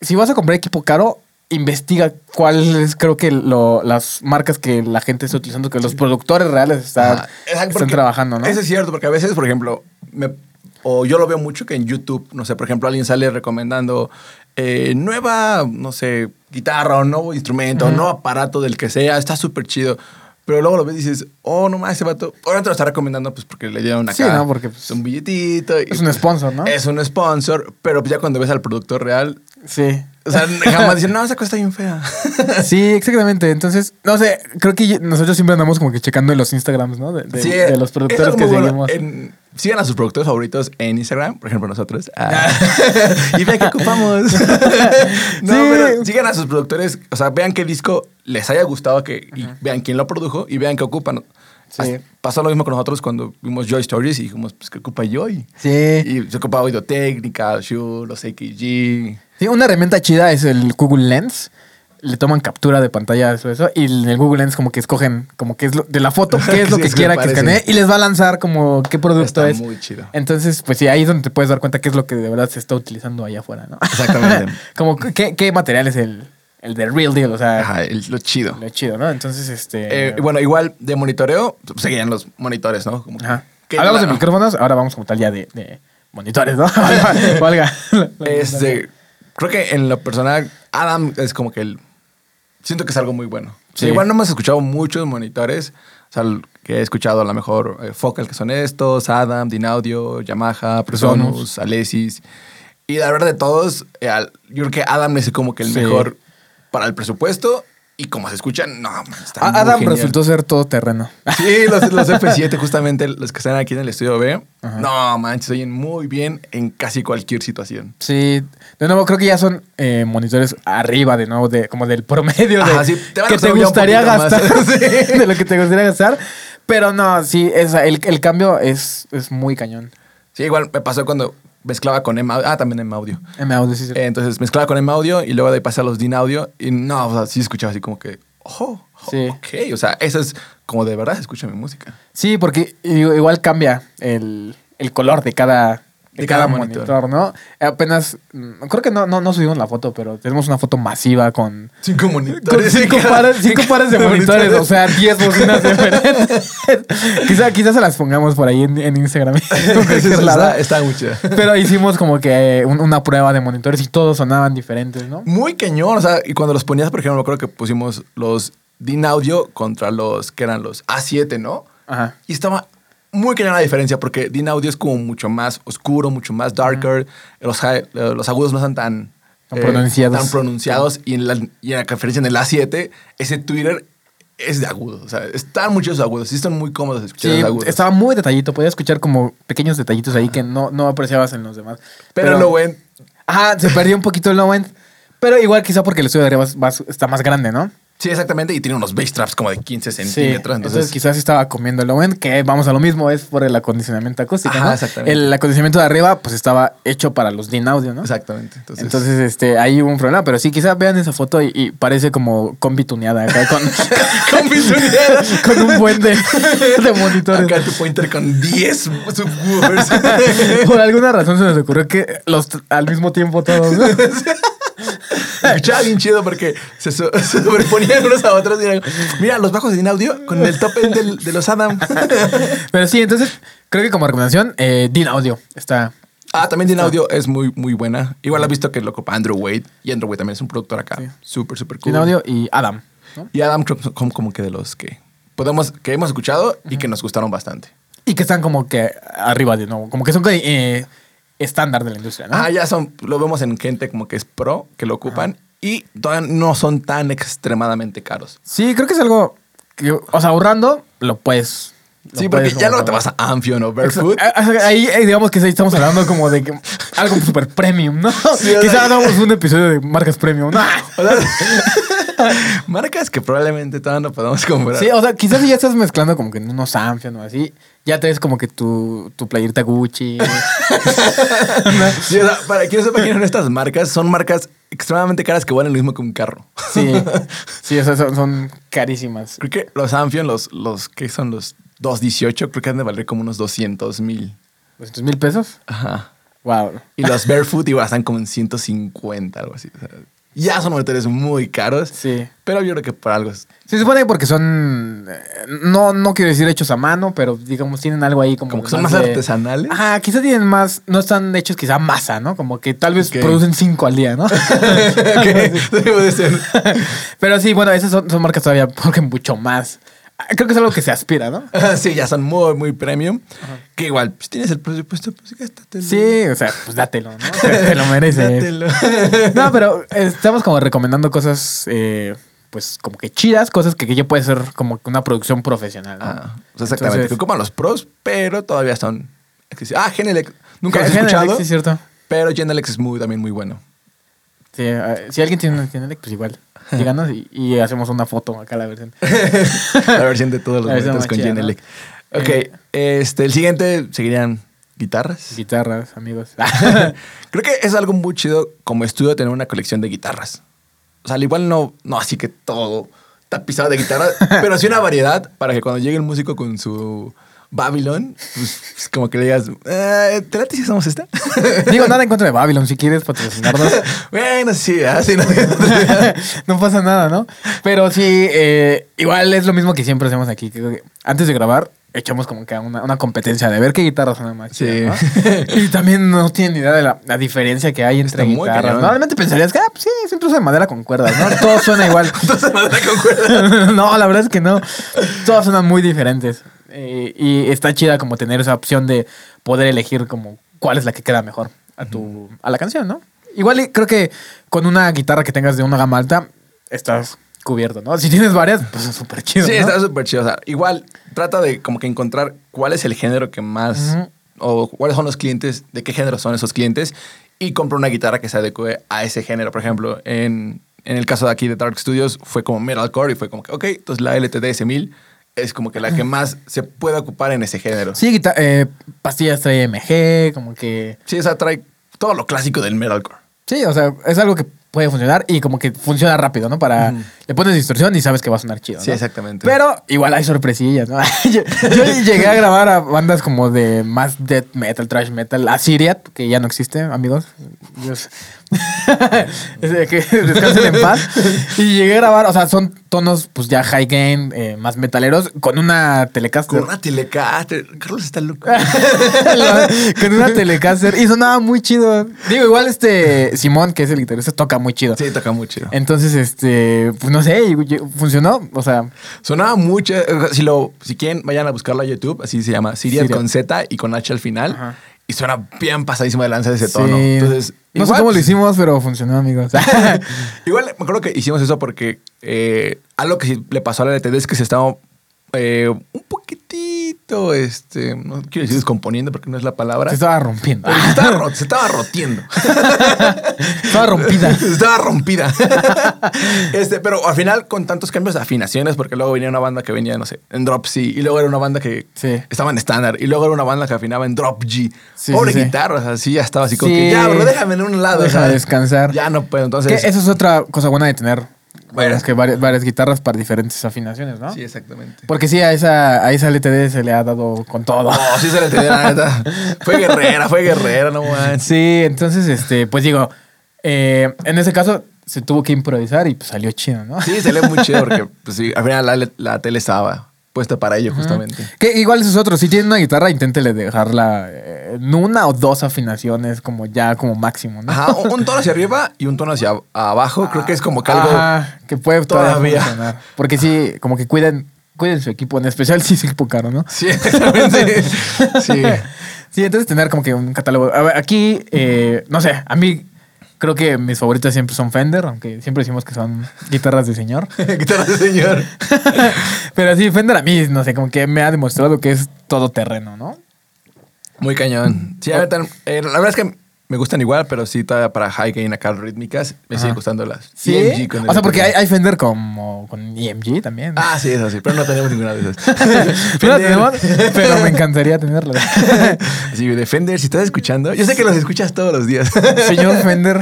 si vas a comprar equipo caro, investiga cuáles, creo que lo- las marcas que la gente está utilizando, que los productores reales están, están trabajando, ¿no? Eso es cierto, porque a veces, por ejemplo, me- o yo lo veo mucho que en YouTube, no sé, por ejemplo, alguien sale recomendando eh, nueva, no sé, guitarra o nuevo instrumento, o nuevo aparato del que sea, está súper chido. Pero luego lo ves y dices, oh, no más, ese vato. Obviamente lo está recomendando pues porque le dieron acá Sí, ¿no? Porque, pues, un billetito. y, es un pues, sponsor, ¿no? Es un sponsor, pero pues ya cuando ves al productor real, Sí. O sea, jamás dicen, no, esa cosa está bien fea. Sí, exactamente. Entonces, no sé, creo que nosotros siempre andamos como que checando en los Instagrams, ¿no? De, de- Sí, de los es productores que bueno. seguimos. En- sigan a sus productores favoritos en Instagram, por ejemplo, nosotros. Ah. y vean qué ocupamos. no, Sí. pero sigan a sus productores, o sea, vean qué disco les haya gustado, que, y vean quién lo produjo y vean qué ocupan. Sí. As- Pasó lo mismo con nosotros cuando vimos Joy Stories y dijimos, pues, ¿qué ocupa Joy? Sí. Y se ocupaba Audio Técnica, Shure, los AKG. Sí, una herramienta chida es el Google Lens. Le toman captura de pantalla eso, eso y en el Google Lens como que escogen como que es lo, de la foto qué es lo Sí, que quiera que escanee y les va a lanzar como qué producto Está es. muy chido. Entonces, pues sí, ahí es donde te puedes dar cuenta qué es lo que de verdad se está utilizando allá afuera, ¿no? Exactamente. como qué, qué material es el, el de real deal, o sea, Ajá, el- lo chido. lo chido, ¿no? Entonces, este... Eh, bueno, igual de monitoreo, pues, seguían los monitores, ¿no? Como Ajá. Hablamos de micrófonos, ahora vamos como tal ya de, de monitores, ¿no? Valga. Este, creo que en lo personal, Adam es como que el. Siento que es algo muy bueno. Sí. igual no hemos escuchado muchos monitores. O sea, que he escuchado a lo mejor eh, Focal, que son estos, Adam, Dinaudio, Yamaha, Presonus, Presonus. Alesis. Y la verdad de todos, eh, al- yo creo que Adam es como que el Sí. mejor para el presupuesto. Y como se escuchan, no, man, está muy Adam genial. resultó ser todoterreno. Sí, los, los F7, justamente los que están aquí en el estudio B. Ajá. No, manches, oyen muy bien en casi cualquier situación. Sí, de nuevo creo que ya son eh, monitores arriba de nuevo de como del promedio de sí, te que te gustaría gastar Sí. de lo que te gustaría gastar, pero no, sí, es, el, el cambio es, es muy cañón. Sí, igual me pasó cuando mezclaba con M Audio. Ah, también M Audio. M audio, sí, sí. Eh, entonces mezclaba con M Audio y luego de ahí pasé a los DIN Audio. Y no, o sea, sí escuchaba así como que, oh, oh, Sí. ok. O sea, eso es como de verdad se escucha mi música. Sí, porque igual cambia el, el color de cada, de De cada, cada monitor. monitor. ¿no? Apenas, mm, creo que no, no, no subimos la foto, pero tenemos una foto masiva con, Cinco con monitores. cinco, pares, cinco pares de monitores, o sea, 10 bocinas diferentes. quizá, quizás se las pongamos por ahí en, en Instagram. está, está muy chida. Pero hicimos como que un- una prueba de monitores y todos sonaban diferentes, ¿no? Muy cañón, o sea, y cuando los ponías, por ejemplo, creo que pusimos los DIN Audio contra los que eran los A7, ¿no? Ajá. Y estaba muy cañón la diferencia porque DIN Audio es como mucho más oscuro, mucho más darker. Los, eh, los agudos no están tan, Tan pronunciados. tan pronunciados. Y en, la, y en la conferencia en el A7, ese Twitter es de agudo. O sea, están muchos agudos. Sí, están muy cómodos de escuchar Sí, los agudos. estaba muy detallito. Podía escuchar como pequeños detallitos ahí que no, no apreciabas en los demás. Pero, lo ven. Ajá, se perdió un poquito el low end. Pero igual quizá porque el estudio de arriba está más grande, ¿no? Sí, exactamente. Y tiene unos bass traps como de 15 Sí, centímetros. entonces, entonces, quizás estaba comiendo el low end, que vamos a lo mismo, es por el acondicionamiento acústico, Ajá, ¿no? exactamente. El acondicionamiento de arriba, pues estaba hecho para los DIN audio, ¿no? exactamente. Entonces, Entonces, este, ahí hubo un problema, pero sí, quizás vean esa foto y, y parece como combi tuneada acá con, visualidad. con un buen de, de monitores. Acá tu pointer con 10 subwoofers. Por alguna razón se nos ocurrió que los al mismo tiempo todos, ¿no? Escuchaba bien chido porque se, so- se sobreponían unos a otros y eran, mira, los bajos de audio con el top end del- de los Adam. Pero sí, entonces, creo que como recomendación, eh, DIN Audio está... Ah, también Din Audio es muy, muy buena. Igual ha visto que lo ocupa Andrew Wade. Y Andrew Wade también es un productor acá. Sí. Súper, súper cool. DIN Audio y Adam, ¿no? Y Adam son como que de los que podemos, que hemos escuchado y que nos gustaron bastante. Y que están como que arriba de nuevo, como que son eh, estándar de la industria, ¿no? Ah, ya son, lo vemos en gente como que es pro, que lo ocupan. Y todavía no son tan extremadamente caros. Sí, creo que es algo que, o sea, ahorrando, lo puedes. lo Sí, porque ya como- te vas a Amphion o Barefoot. Ah, ah, Ahí, eh, digamos que estamos hablando como de que algo super premium, ¿no? Sí, o Quizá sea- hagamos un episodio de marcas premium, ¿no? O sea, marcas que probablemente todavía no podemos comprar. Sí, o sea, quizás si ya estás mezclando como que en unos Amphion o así, ya traes como que tu, tu playerita Gucci. Sí, o sea, para quien no sepa quiénes son estas marcas, son marcas extremadamente caras que valen lo mismo que un carro. Sí, sí, o sea, son, son carísimas. Creo que los Amphion, los, los que son los 218, creo que han de valer como unos 200 mil. ¿200 mil pesos? Ajá. Wow. Y los Barefoot igual están como en 150, algo así. O sea, ya son monitores muy caros. Sí. Pero yo creo que por algo es Se supone que porque son, eh, no, no quiero decir hechos a mano, pero digamos tienen algo ahí como... como que son más de- artesanales. Ajá, quizás tienen más, no están hechos quizá masa, ¿no? Como que tal vez producen cinco al día, ¿no? debe de ser. Pero sí, bueno, esas son, son marcas todavía porque mucho más. Creo que es algo que se aspira, ¿no? sí, ya son muy, muy premium. Que igual, pues tienes el presupuesto, pues gástatelo. Sí, o sea, pues dátelo, ¿no? Te, te lo mereces. Dátelo. No, pero eh, estamos como recomendando cosas, eh, pues como que chidas, cosas que, que ya puede ser como una producción profesional, ¿no? Ah, o sea, exactamente. Entonces- que ocupan los pros, pero todavía son. Ah, Genelec. Nunca lo he Genelec, escuchado. Sí, es cierto. Pero Genelec es muy, también muy bueno. Sí, eh, si alguien tiene una Genelec, pues igual. Díganos y, y hacemos una foto acá la versión. La versión de todos los momentos con Genelec. ¿no? Ok, Eh. este, el siguiente seguirían guitarras. Guitarras, amigos. Creo que es algo muy chido como estudio tener una colección de guitarras. O sea, al igual no, no así que todo tapizado de guitarras, pero sí una variedad para que cuando llegue el músico con su Babylon, pues es como que le digas, eh, ¿te late si hacemos esta? Digo, nada en contra de Babylon, si quieres patrocinarnos. bueno, sí, así no. no pasa nada, ¿no? Pero sí, eh, igual es lo mismo que siempre hacemos aquí. Que antes de grabar, echamos como que una, una competencia de ver qué guitarras son más ¿no? Y también no tienen ni idea de la, la diferencia que hay entre Está guitarras. Normalmente pensarías que, ah, pues sí, es un trozo de madera con cuerdas, ¿no? Todo suena igual. Con no, la verdad es que no. Todas suenan muy diferentes. Eh, y está chida como tener esa opción de poder elegir como cuál es la que queda mejor a tu a la canción, ¿no? Igual creo que con una guitarra que tengas de una gama alta estás cubierto, ¿no? Si tienes varias, pues es súper chido. Sí, ¿no? está súper chido. O sea, igual trata de como que encontrar cuál es el género que más o cuáles son los clientes, de qué género son esos clientes y compra una guitarra que se adecue a ese género. Por ejemplo, en, en el caso de aquí de Dark Studios fue como metalcore y fue como que, ok, entonces la LTD S1000 es como que la que más se puede ocupar en ese género. Sí, eh, pastillas trae MG, como que... Sí, esa trae todo lo clásico del metalcore. Sí, o sea, es algo que puede funcionar y como que funciona rápido, ¿no? Para... Le pones distorsión y sabes que va a sonar chido, Sí, exactamente. Pero igual hay sorpresillas, ¿no? yo, yo llegué a grabar a bandas como de más death metal, trash metal, Assyria, que ya no existe, amigos. Dios. Que descansen en paz. Y llegué a grabar, o sea, son tonos pues ya high gain, eh, más metaleros, con una Telecaster. Con una telecaster. Carlos está loco. con una Telecaster. Y sonaba muy chido. Digo, igual este Simón, que es el guitarrista, toca muy chido. Sí, toca mucho. Entonces, este, pues no sé, funcionó. O sea, Sonaba mucho. Si, lo, si quieren, vayan a buscarlo a YouTube. Así se llama. Siria. con Z y con H al final. Ajá. Y suena bien pasadísimo de lanza de ese sí. tono. Entonces, no igual, sé cómo lo pues, hicimos, pero funcionó, amigos. Igual me acuerdo que hicimos eso porque eh, algo que sí le pasó a la LTD es que se estaba eh, un este, no quiero decir descomponiendo porque no es la palabra. Se estaba rompiendo. Se estaba, se estaba rotiendo. estaba rompida. Estaba rompida. este, pero al final, con tantos cambios de afinaciones, porque luego venía una banda que venía, no sé, en drop C, y luego era una banda que Sí. estaba en estándar, y luego era una banda que afinaba en drop G. Sí, Pobre sí, guitarra, o sea, sí, ya estaba así como que, ya, bro, déjame en un lado. Deja o sea, descansar. Ya no puedo, Que entonces. eso es otra cosa buena de tener. Bueno. que varias, varias guitarras para diferentes afinaciones, ¿no? Sí, exactamente. Porque sí, a esa, a esa LTD se le ha dado con todo. No, sí se le entendió, la neta. Fue guerrera, fue guerrera, no manches. Sí, entonces, este, pues digo, eh, en ese caso se tuvo que improvisar y pues salió chido, ¿no? Sí, lee muy chido porque, pues sí, al final la, la tele estaba puesta para ello, justamente. Que igual esos otros, si tienen una guitarra, inténtele dejarla eh, en una o dos afinaciones como ya como máximo, ¿no? Ajá, un, tono hacia arriba y un tono hacia abajo. Creo que es como que algo. Ajá, que puede todavía, todavía. funcionar. Porque sí, como que cuiden, cuiden su equipo, en especial si es equipo caro, ¿no? Sí, exactamente. Sí. Sí, entonces tener como que un catálogo. A ver, aquí, eh, no sé, a mí creo que mis favoritas siempre son Fender, aunque siempre decimos que son guitarras de señor. Guitarra de señor. Pero sí, Fender a mí, no sé, como que me ha demostrado que es todo terreno, ¿no? Muy cañón. Sí, ahorita, eh, la verdad es que me gustan igual, pero sí, todavía para high gain acá rítmicas, me siguen gustando las. Sí. EMG con o sea, porque hay, hay Fender como con EMG también. Ah, sí, eso sí, pero no tenemos ninguna de esas. No la tenemos, pero me encantaría tenerla. Sí, de Fender, si estás escuchando, yo sé que los escuchas todos los días. Señor Fender,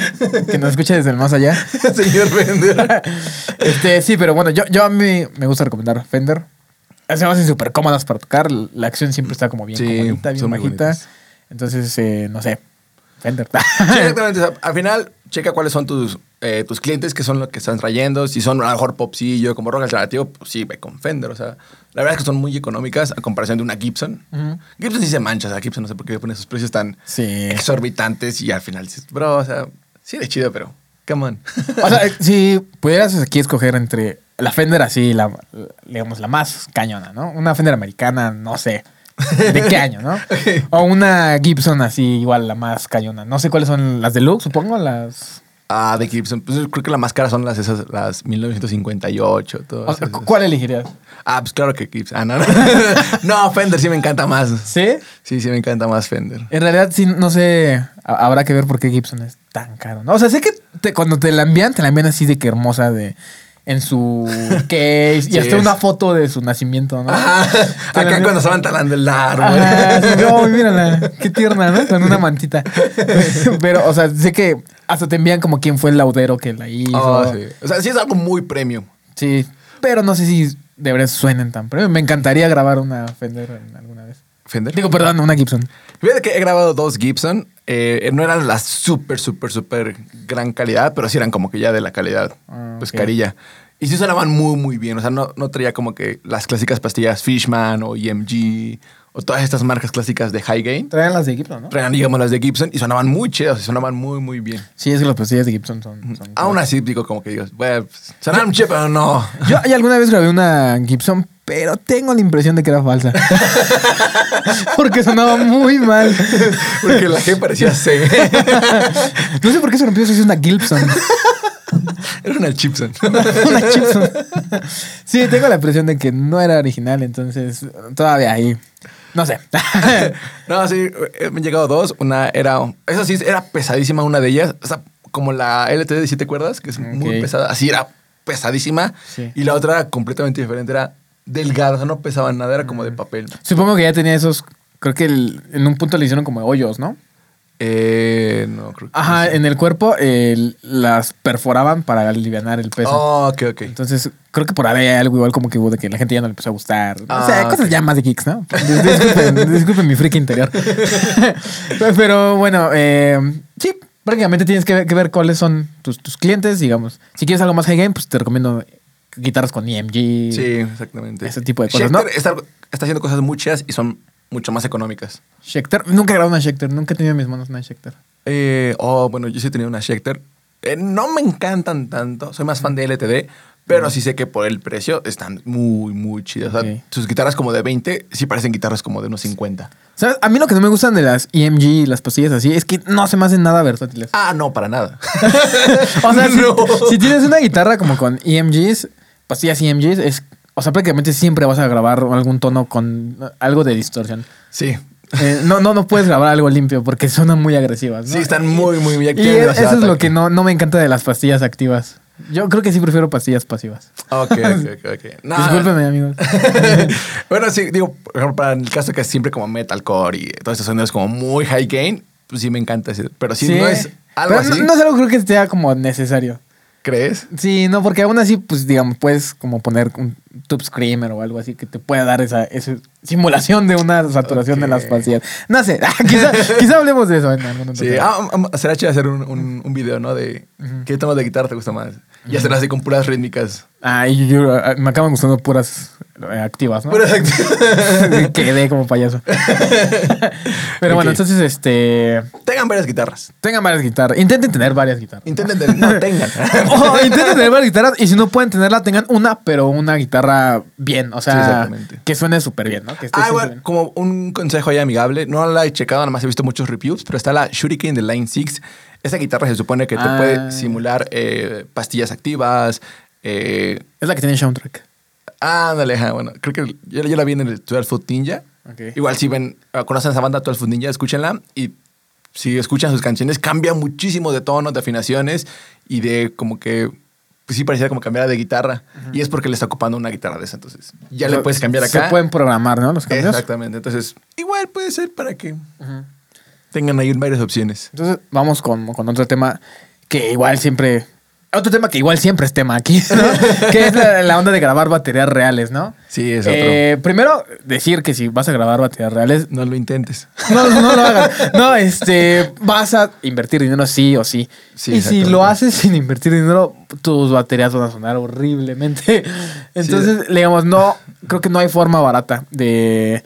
que nos escucha desde el más allá. Señor Fender. Este, sí, pero bueno, yo, yo a mí me gusta recomendar Fender. Se me hacen súper cómodas para tocar. La acción siempre está como bien Sí, comodita, bien bajita. Entonces, eh, no sé. Fender. Sí, exactamente. O sea, al final, checa cuáles son tus, eh, tus clientes, qué son lo que están trayendo. Si son a lo mejor popsillo, como rock alternativo, pues sí, ve con Fender. O sea, la verdad es que son muy económicas a comparación de una Gibson. Gibson sí se mancha. O sea, Gibson no sé por qué le pone esos precios tan Sí. exorbitantes y al final dices, bro, o sea, sí de chido, pero come on. O sea, si pudieras aquí escoger entre la Fender así, la, digamos, la más cañona, ¿no? Una Fender americana, no sé. ¿De qué año, no? O una Gibson así, igual la más cañona. No sé cuáles son las deluxe, supongo, las... ah, de Gibson. Pues creo que la más cara son las esas, las 1958. Todas O sea, esas. ¿Cuál elegirías? Ah, pues claro que Gibson. Ah, no, no. no, Fender sí me encanta más. ¿Sí? Sí, sí me encanta más Fender. En realidad, sí, no sé, ha- habrá que ver por qué Gibson es tan caro, ¿no? O sea, sé que te- cuando te la envían, te la envían así de que hermosa de en su case y hasta es. una foto de su nacimiento, ¿no? Ajá. Te la Acá cuando estaban talando el árbol. "Oh, mírala, qué tierna, ¿no? Con una mantita. Pero, o sea, sé que hasta te envían como quién fue el laudero que la hizo. Oh, sí. O sea, sí es algo muy premium. Sí, pero no sé si de verdad suenen tan premium. Me encantaría grabar una Fender en alguna vez. Fender. Digo, perdón, una Gibson. Fíjate que he grabado dos Gibson. eh, no eran la súper, súper, súper gran calidad, pero sí eran como que ya de la calidad, Ah, pues carilla. Y sí sonaban muy, muy bien. O sea, no, no traía como que las clásicas pastillas Fishman o EMG o todas estas marcas clásicas de high gain. Traían las de Gibson, ¿no? Traían, digamos, las de Gibson y sonaban muy chidas y sonaban muy, muy bien. Sí, es que las pastillas de Gibson son. son Aún así, digo, como que digo, bueno, pues, sonaban chidas, pero no. Yo alguna vez grabé una Gibson, pero tengo la impresión de que era falsa. Porque sonaba muy mal. Porque la G parecía C. No sé por qué se rompió, si es una Gibson. Era una Chipson. una Gibson. Sí, tengo la impresión de que no era original, entonces todavía ahí. No sé. No, sí, eh, me han llegado dos. Una era, esa sí, era pesadísima una de ellas. O sea, como la LTD, ¿sí te acuerdas? Que es muy pesada. Así era pesadísima. Sí. Y la otra era completamente diferente. Era delgada, o sea, no pesaba nada, era como de papel. Supongo que ya tenía esos. Creo que el- en un punto le hicieron como hoyos, ¿no? Eh, no, creo que Ajá, no sé. en el cuerpo eh, las perforaban para aliviar el peso. Oh, ok, ok. Entonces, creo que por ahí hay algo igual como que hubo de que la gente ya no le empezó a gustar. o Ah, sea, cosas ok. ya más de geeks, ¿no? Dis- Disculpen, disculpen mi freak interior. Pero bueno, eh, sí, prácticamente tienes que ver, que ver cuáles son tus, tus clientes, digamos. Si quieres algo más high game, pues te recomiendo guitarras con EMG. Sí, exactamente. Ese tipo de cosas, ¿no? Schecter está, está haciendo cosas muy chidas y son mucho más económicas. Schecter. Nunca he grabado una Schecter. Nunca he tenido en mis manos una Schecter. Eh, oh, bueno, yo sí he tenido una Schecter. Eh, no me encantan tanto. Soy más fan de LTD. Pero sí sé que por el precio están muy, muy chidas. O sea, sus guitarras como de 20 sí parecen guitarras como de unos 50. ¿Sabes? A mí lo que no me gustan de las EMG y las pastillas así es que no se me hacen nada versátiles. Ah, no, para nada. O sea, si, No. si tienes una guitarra como con EMGs, pastillas EMGs, es o sea, prácticamente siempre vas a grabar algún tono con algo de distorsión. Sí. Eh, no, no, no puedes grabar algo limpio porque suenan muy agresivas. ¿no? Sí, están muy, muy, muy Y activas. eso es lo que no, no me encanta de las pastillas activas. Yo creo que sí prefiero pastillas pasivas. Ok, ok, ok. No, Discúlpeme, amigos. bueno, sí, digo, por ejemplo, para el caso que es siempre como metalcore y todos estos sonidos como muy high gain, pues sí me encanta ese. Pero si no es algo Pero así, No, no es algo creo que sea como necesario. ¿Crees? Sí, no, porque aún así, pues digamos, puedes como poner un tube screamer o algo así que te pueda dar esa, esa simulación de una saturación de las pastillas. No sé, quizá, quizá hablemos de eso en algún Sí, tema. ah, um, um, será chido hacer un, un, un video, ¿no? De qué tono de guitarra te gusta más. Y hacerlo así con puras rítmicas. Ah, y yo, ah, me acaban gustando puras eh, activas, ¿no? Puras Quedé como payaso. Pero bueno, entonces, este. Tengan varias guitarras. Tengan varias guitarras. Intenten tener varias guitarras. Intenten, tener- no tengan. O intenten tener varias guitarras y si no pueden tenerla, tengan una, pero una guitarra bien. O sea, que suene súper bien, ¿no? Que Ah, bien. como un consejo ahí amigable, no la he checado, nada más he visto muchos reviews, pero está la Shuriken de Line 6. Esa guitarra se supone que te Ah. puede simular eh, pastillas activas. Eh, Es la que tiene soundtrack. ándale, ajá, bueno, creo que yo, yo la vi en el 12 Foot Ninja. Igual si ven, ah, conocen esa banda 12 Foot Ninja, escúchenla y si escuchan sus canciones cambia muchísimo de tono, de afinaciones y de como que pues sí pareciera como cambiar de guitarra y es porque le está ocupando una guitarra de esa, entonces ya le puedes cambiar acá. Se pueden programar, ¿no? Los cambios. Exactamente, entonces igual puede ser para que tengan ahí varias opciones. Entonces, vamos con, con otro tema que igual siempre. Otro tema que igual siempre es tema aquí, ¿no? que es la, la onda de grabar baterías reales, ¿no? Sí, es otro. Eh, primero, decir que si vas a grabar baterías reales, No lo intentes. no, no lo hagas. No, este, vas a invertir dinero sí o sí. Sí, y si lo haces sin invertir dinero, tus baterías van a sonar horriblemente. Entonces, digamos, no, creo que no hay forma barata de,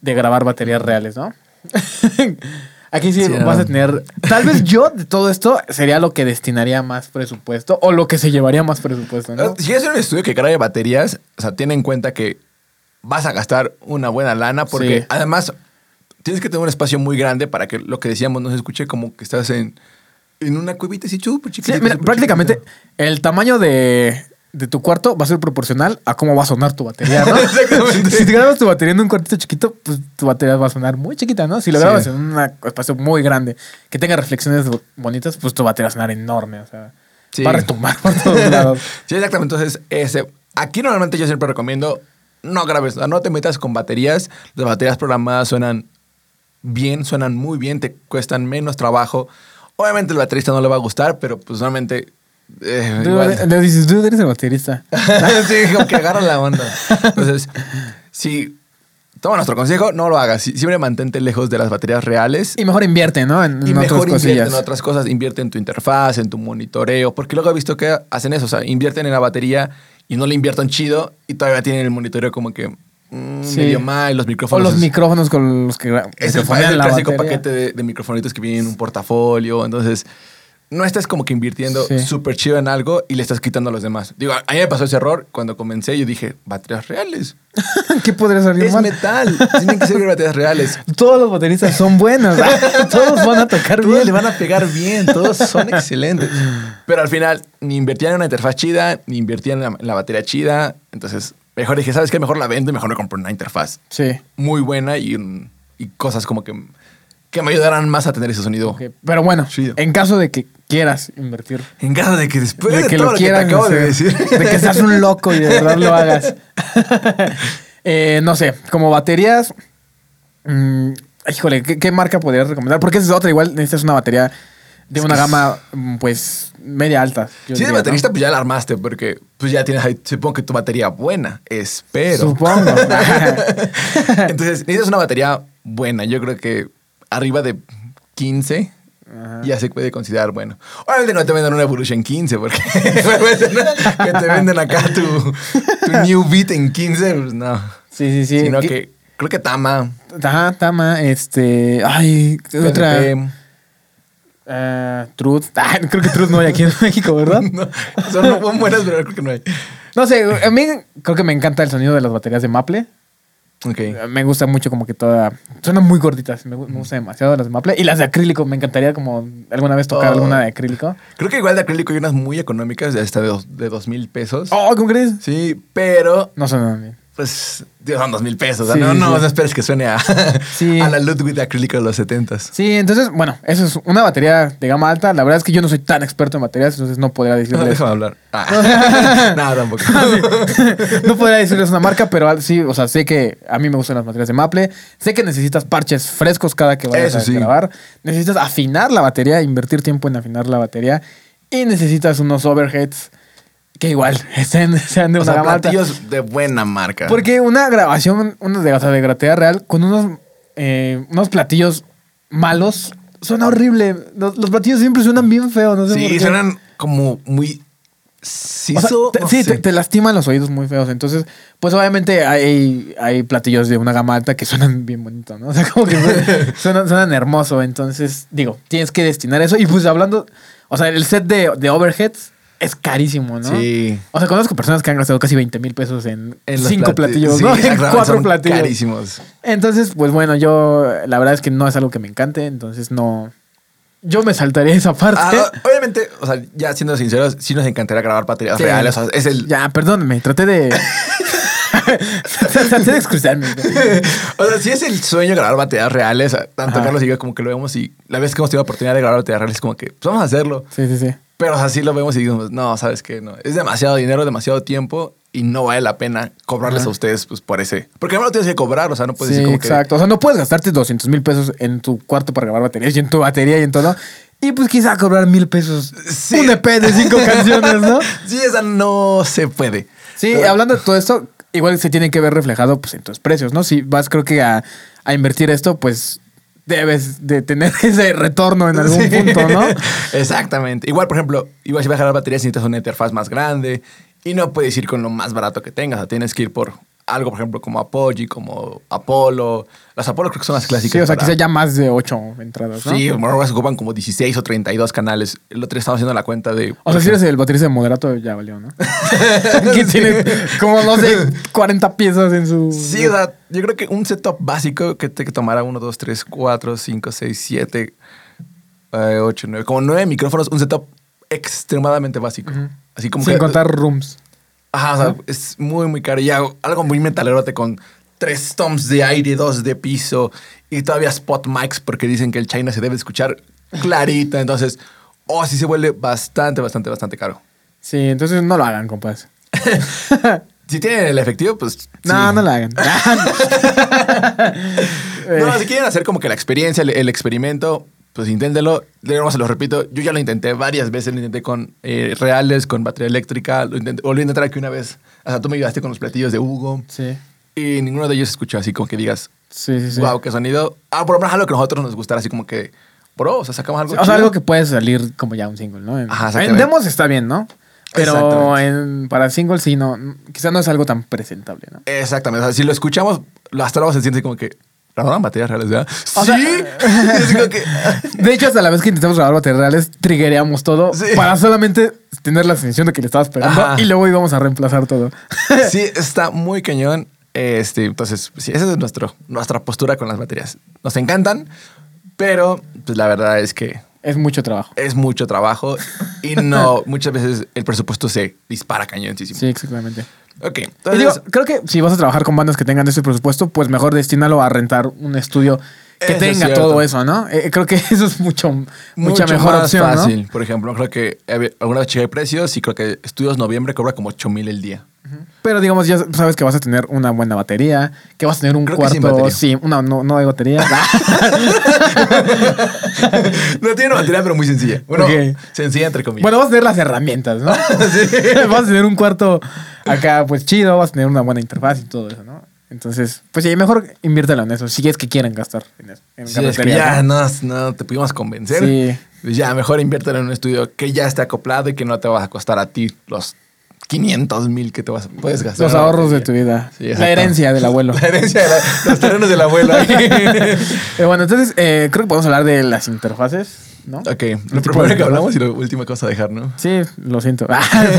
de grabar baterías reales, ¿no? Aquí sí, Sí, vas no. a tener. Tal vez yo de todo esto sería lo que destinaría más presupuesto o lo que se llevaría más presupuesto, ¿no? Si quieres hacer un estudio que grabe baterías, o sea, ten en cuenta que vas a gastar una buena lana porque Sí. además tienes que tener un espacio muy grande para que lo que decíamos no se escuche como que estás en, en una cuevita así súper Sí, mira, prácticamente el tamaño de, de tu cuarto va a ser proporcional a cómo va a sonar tu batería, ¿no? Exactamente. Si te grabas tu batería en un cuartito chiquito, pues tu batería va a sonar muy chiquita, ¿no? Si lo Sí. grabas en un espacio muy grande, que tenga reflexiones bo- bonitas, pues tu batería va a sonar enorme, o sea, Sí. va a retumbar por todos lados. Sí, exactamente. Entonces, ese, aquí normalmente yo siempre recomiendo no grabes, no te metas con baterías. Las baterías programadas suenan bien, suenan muy bien, te cuestan menos trabajo. Obviamente el baterista no le va a gustar, pero pues normalmente... eh, igual. Dude, le dices, dude, eres el baterista. sí, como que agarra la onda. Entonces, si toma nuestro consejo, no lo hagas. Si- Siempre mantente lejos de las baterías reales. Y mejor invierte, ¿no? En, Y en mejor otras invierte en otras cosas, invierte en tu interfaz, en tu monitoreo, porque luego he visto que hacen eso, o sea, invierten en la batería y no le invierten chido y todavía tienen el monitoreo como que mm, Sí. medio mal, los O micrófonos. los es- micrófonos con los que, es el, es el clásico batería. paquete de, de microfonitos que viene en un portafolio, entonces no estás como que invirtiendo Sí. súper chido en algo y le estás quitando a los demás. Digo, a mí me pasó ese error cuando comencé, yo dije, baterías reales. ¿Qué podría salir Es mal? metal, tienen que ser baterías reales. Todos los bateristas son buenos. Todos van a tocar Todos bien. le van a pegar bien, todos son excelentes. Pero al final, ni invertían en una interfaz chida, ni invertían en la, en la batería chida. Entonces, mejor dije, ¿sabes qué? Mejor la vendo y mejor me compro una interfaz Sí. muy buena y, y cosas como que, que me ayudarán más a tener ese sonido. Pero bueno, Chido. en caso de que quieras invertir, En caso de que después de, de que todo lo lo que te quieras acabo de decir. de que seas un loco y de verdad lo hagas. Eh, no sé, como baterías, mm, híjole, ¿qué, qué marca podrías recomendar? Porque esa es otra, igual necesitas una batería de Es una gama, mm, pues, media alta. Si de diría, baterista, ¿no? pues ya la armaste, porque pues ya tienes ahí, supongo que tu batería buena, espero. Supongo. Entonces, necesitas una batería buena. Yo creo que arriba de 15 Ajá. ya se puede considerar bueno. Obviamente no te venden una Evolution 15, porque que te venden acá tu, tu New Beat en 15, pues no. Sí, sí, sí. Sino ¿Qué- que creo que Tama, Ajá, Tama, este. Ay, otra. Eh, Truth. Ah, creo que Truth no hay aquí en México, ¿verdad? no, son buenas, pero creo que no hay. No sé, a mí creo que me encanta el sonido de las baterías de Maple. Ok. Me gusta mucho como que toda... Suenan muy gorditas. Me, me gusta demasiado las de maple. Y las de acrílico. Me encantaría como alguna vez tocar Oh. alguna de acrílico. Creo que igual de acrílico hay unas muy económicas, de hasta de dos, de dos mil pesos. Oh, ¿cómo crees? Sí, pero No suenan bien. Pues Dios, son dos mil pesos. ¿no? Sí, no, sí, no, sí. no esperes que suene a, a la Ludwig de acrílico de los setentas. Sí, entonces, bueno, eso es una batería de gama alta. La verdad es que yo no soy tan experto en baterías, entonces no podría No, decirles... déjame hablar. Ah. no, tampoco. no podría decirles una marca, pero sí, o sea, sé que a mí me gustan las baterías de Maple. Sé que necesitas parches frescos cada que vayas Eso a grabar. Necesitas afinar la batería, invertir tiempo en afinar la batería. Y necesitas unos overheads que igual estén, sean de O una sea, platillos de buena marca. Porque una grabación, una de, o sea, de gratea real, con unos, eh, unos platillos malos, suena horrible. Los, los platillos siempre suenan bien feos, no sé por Sí, qué. suenan como muy... O sea, Siso, te- no sí, te, te lastiman los oídos muy feos. Entonces, pues obviamente hay, hay platillos de una gama alta que suenan bien bonito, ¿no? O sea, como que suenan, suenan, suenan hermoso. Entonces, digo, tienes que destinar eso. Y pues hablando, o sea, el set de, de overheads es carísimo, ¿no? Sí. O sea, conozco personas que han gastado casi 20 mil pesos en, cinco plati- platillos, sí, ¿no? En cuatro platillos. Carísimos. Entonces, pues bueno, yo la verdad es que no es algo que me encante, entonces no. Yo me saltaría esa parte. Ah, obviamente, o sea, ya siendo sinceros, sí nos encantaría grabar baterías Sí. reales. O sea, es el. Ya, perdóname, traté de. traté de excusarme. o sea, sí es el sueño grabar baterías reales. Tanto Ajá. Carlos y yo como que lo vemos y la vez que hemos tenido la oportunidad de grabar baterías reales, como que pues vamos a hacerlo. Sí, sí, sí. Pero o sea, sí lo vemos y digamos, no, sabes que no. Es demasiado dinero, demasiado tiempo y no vale la pena cobrarles Ajá. a ustedes pues por ese. Porque no lo tienes que cobrar, o sea, no puedes Sí, decir como que. exacto. O sea, no puedes gastarte 200 mil pesos en tu cuarto para grabar baterías y en tu batería y en todo. Y pues quizá cobrar mil pesos Sí. un EP de cinco canciones, ¿no? Sí, esa no se puede. Sí, Pero- hablando de todo esto, igual se tiene que ver reflejado pues, en tus precios, ¿no? Si vas, creo que a, a invertir esto, pues debes de tener ese retorno en algún Sí. punto, ¿no? Exactamente. Igual, por ejemplo, igual si vas a jalar baterías necesitas una interfaz más grande y no puedes ir con lo más barato que tengas. O sea, tienes que ir por algo, por ejemplo, como Apogee, como Apollo. Las Apollo creo que son las clásicas. Sí, o sea, para- quizá ya más de ocho entradas, ¿no? Sí, se ocupan como 16 o 32 canales. El otro día estaba haciendo la cuenta de... O sea, si eres el baterista de moderato, ya valió, ¿no? que tiene como, no sé, 40 piezas en su... Sí, o sea, yo creo que un setup básico que te que tomara 1, 2, 3, 4, 5, 6, 7, 8, 9, como 9 micrófonos, un setup extremadamente básico. Ujú. Así como Sin que... contar rooms. Ajá, o sea, es muy, muy caro. Y algo, algo muy metalerote con tres toms de aire, dos de piso y todavía spot mics porque dicen que el China se debe escuchar clarito. Entonces, oh, sí se vuelve bastante, bastante, bastante caro. Sí, entonces no lo hagan, compas. Si tienen el efectivo, pues. No, sí. no lo hagan. No, si quieren hacer como que la experiencia, el, el experimento, pues nuevo se lo repito, yo ya lo intenté varias veces. Lo intenté con eh, reales, con batería eléctrica. Lo intenté, volví a intentar aquí una vez. Hasta tú me ayudaste con los platillos de Hugo. Sí, Y ninguno de ellos se escuchó así como que digas, sí, sí. sí. wow, qué sonido. Ah, por lo menos algo que a nosotros nos gustara, así como que, bro, o sea, sacamos algo. O sea, algo que puede salir como ya un single, ¿no? Ajá, en demos está bien, ¿no? Pero en, para singles sí, no. Quizá no es algo tan presentable, ¿no? Exactamente. O sea, si lo escuchamos, hasta luego se siente como que. ¿Grabaron baterías reales, verdad? O sí. sea- que- De hecho, hasta la vez que intentamos grabar baterías reales, triggereamos todo Sí. para solamente tener la sensación de que le estabas pegando Ajá. y luego íbamos a reemplazar todo. sí, está muy cañón. Este, entonces, sí, esa es nuestro, nuestra postura con las baterías. Nos encantan, pero pues la verdad es que es mucho trabajo. es mucho trabajo y no, muchas veces el presupuesto se dispara cañoncísimo. Sí, exactamente. Ok, entonces, digo, creo que si vas a trabajar con bandas que tengan ese presupuesto, pues mejor destínalo a rentar un estudio que es tenga todo eso, ¿no? Eh, creo que eso es mucho, mucha mucho mejor más opción, fácil. Por ejemplo, creo que eh, alguna vez chequé precios y creo que Estudios Noviembre cobra como 8 mil el día. ¿no? Pero digamos, ya sabes que vas a tener una buena batería, que vas a tener un Creo cuarto. Sí, una, no, no hay batería. no tiene una batería, pero muy sencilla. Bueno, sencilla entre comillas. bueno, vas a tener las herramientas, ¿no? vas a tener un cuarto acá, pues chido, vas a tener una buena interfaz y todo eso, ¿no? Entonces, pues sí, mejor inviértelo en eso, si es que quieren gastar en eso. En Sí, es que ya ¿no? no, no te pudimos convencer. Sí. Pues ya, mejor inviértelo en un estudio que ya esté acoplado y que no te vas a costar a ti los 500 mil que te vas, puedes gastar. Los ahorros de tu vida. Sí, la herencia del abuelo. La herencia de la- los terrenos del abuelo. Bueno, entonces eh, creo que podemos hablar de las interfaces, ¿no? ok, lo primero que hablamos y la última cosa a dejar, ¿no? Sí, lo siento.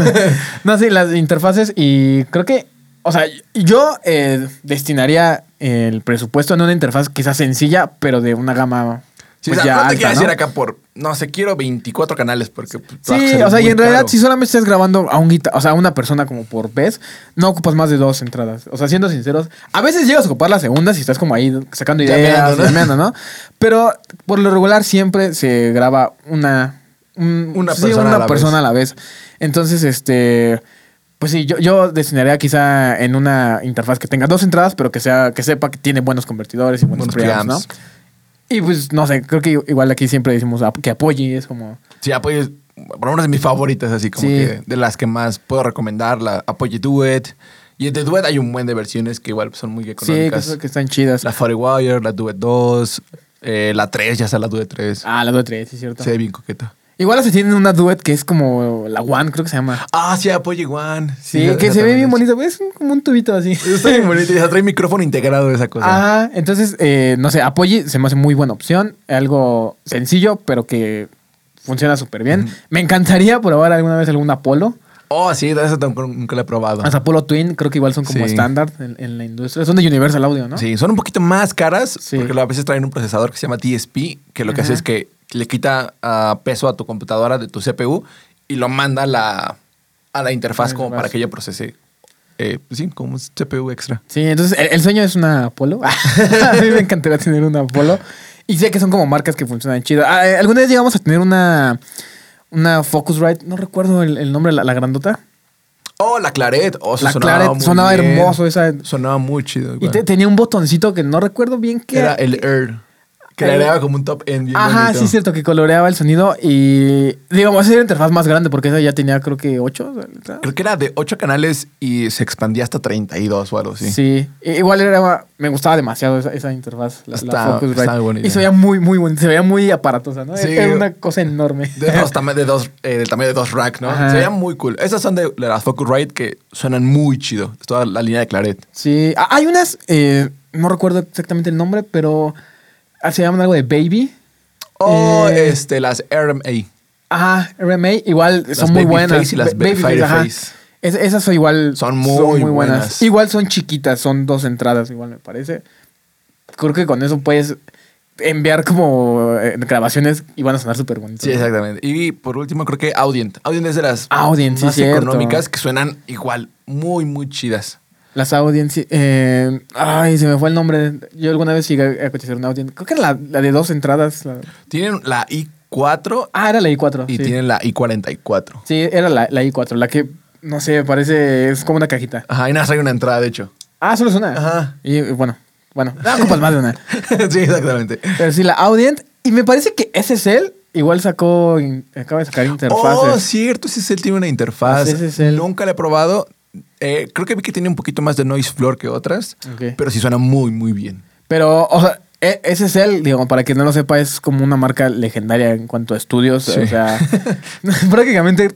no, sí, las interfaces y creo que, o sea, yo eh, destinaría el presupuesto en una interfaz quizás sencilla, pero de una gama Sí, pues o sea, ya no te quiero ¿no? acá por, no sé, quiero 24 canales porque... Sí, o sea, y en realidad, caro. si solamente estás grabando a un guita- o sea, a una persona como por vez, no ocupas más de dos entradas. O sea, siendo sinceros, a veces llegas a ocupar la segunda si estás como ahí sacando ideas, ¿no? ¿no? Pero por lo regular siempre se graba una, un- Una sí, persona una a la persona vez. a la vez. Entonces, este. Pues sí, yo, yo destinaría quizá en una interfaz que tenga dos entradas, pero que sea, que sepa que tiene buenos convertidores y buenos, Buenos preamps, ¿no? Y pues, no sé, creo que igual aquí siempre decimos que apoye, es como. Sí, Apoye, por lo menos de mis favoritas, así como Sí. que de las que más puedo recomendar, la Apoye Duet. Y de Duet hay un buen de versiones que igual son muy Sí, que, económicas. que están chidas. La Firewire, la Duet 2, eh, la 3, ya está la Duet 3. Ah, la Duet 3, sí, cierto. Se ve bien coqueta. Igual así tienen una Duet que es como la One, creo que se llama. Ah, sí, Apoye One. Sí, que se ve bien bonito. Es como un tubito así. Está bien bonito. Ya trae micrófono integrado esa cosa. Ajá, entonces, eh, no sé, Apoye se me hace muy buena opción. Algo sencillo, pero que funciona súper bien. Me encantaría probar alguna vez algún Apolo. Oh, sí, eso tampoco nunca la he probado. Las Apollo Twin creo que igual son como Sí. estándar en, en la industria. Son de Universal Audio, ¿no? Sí, son un poquito más caras Sí. porque a veces traen un procesador que se llama DSP, que lo que hace es que le quita ah, peso a tu computadora de tu CPU y lo manda a la, a la interfaz como para que ella procese. eh, pues sí, como un CPU extra. Sí, entonces el, el sueño es una Apolo. a mí me encantaría tener una Apolo. Y sé que son como marcas que funcionan chido. Ah, eh, Alguna vez llegamos a tener una, una Focusrite, no recuerdo el, el nombre, la, la grandota. Oh, la Claret. Oh, La sonaba Claret muy sonaba bien. hermoso esa. Sonaba muy chido. Y te- tenía un botoncito que no recuerdo bien qué Era el Air. Agregaba como un top end bien Ajá, bonito. sí, es cierto, que coloreaba el sonido. Y digamos, esa era la interfaz más grande porque esa ya tenía, creo que, 8. Creo que era de 8 canales y se expandía hasta 32 o algo así. Sí. Igual era, me gustaba demasiado esa, esa interfaz, la, la Está- Focusrite. está muy bonita. Y se veía muy, muy bonita, se veía muy aparatosa, ¿no? Sí. Era una cosa enorme. De dos, de dos, eh, del tamaño de dos racks, ¿no? Ajá. Se veían muy cool. Esas son de, las Focusrite que suenan muy chido. Es toda la línea de Claret. Sí. Ah, Hay unas, eh, no recuerdo exactamente el nombre, pero se llaman algo de Baby. O Eh, este, las RMA. Ajá, RMA, igual Las son muy buenas. y las Ba- Babyface, Fireface. ajá. Es- esas son igual. Son muy buenas. Igual son chiquitas, son dos entradas, igual me parece. Creo que con eso puedes enviar como eh, grabaciones y van a sonar súper bonitas. Sí, exactamente. Y por último, creo que Audient. Audient es de las Audient, más económicas que suenan igual, muy, muy chidas. Las Audient, eh, ay, se me fue el nombre. Yo alguna vez llegué a cotizar una Audient. Creo que era la, la de dos entradas. la- Tienen la i4 Ah, era la i4. y sí. tienen la i44. Sí, era la, la i4, la que, no sé, parece, es como una cajita. Ajá, y nada, hay una entrada, de hecho. Ah, solo es una. Ajá. Y bueno, bueno, no ocupas más de una. sí, exactamente. Pero sí, la Audient. Y me parece que SSL igual sacó, acaba de sacar interfaces. Oh, cierto, ese tiene una interfaz. Ese es el- Nunca la he probado. Eh, creo que vi que tiene un poquito más de noise floor que otras, pero sí suena muy, muy bien. Pero, o sea, e- SSL, digo, para quien no lo sepa, es como una marca legendaria en cuanto a estudios. Sí. O sea, prácticamente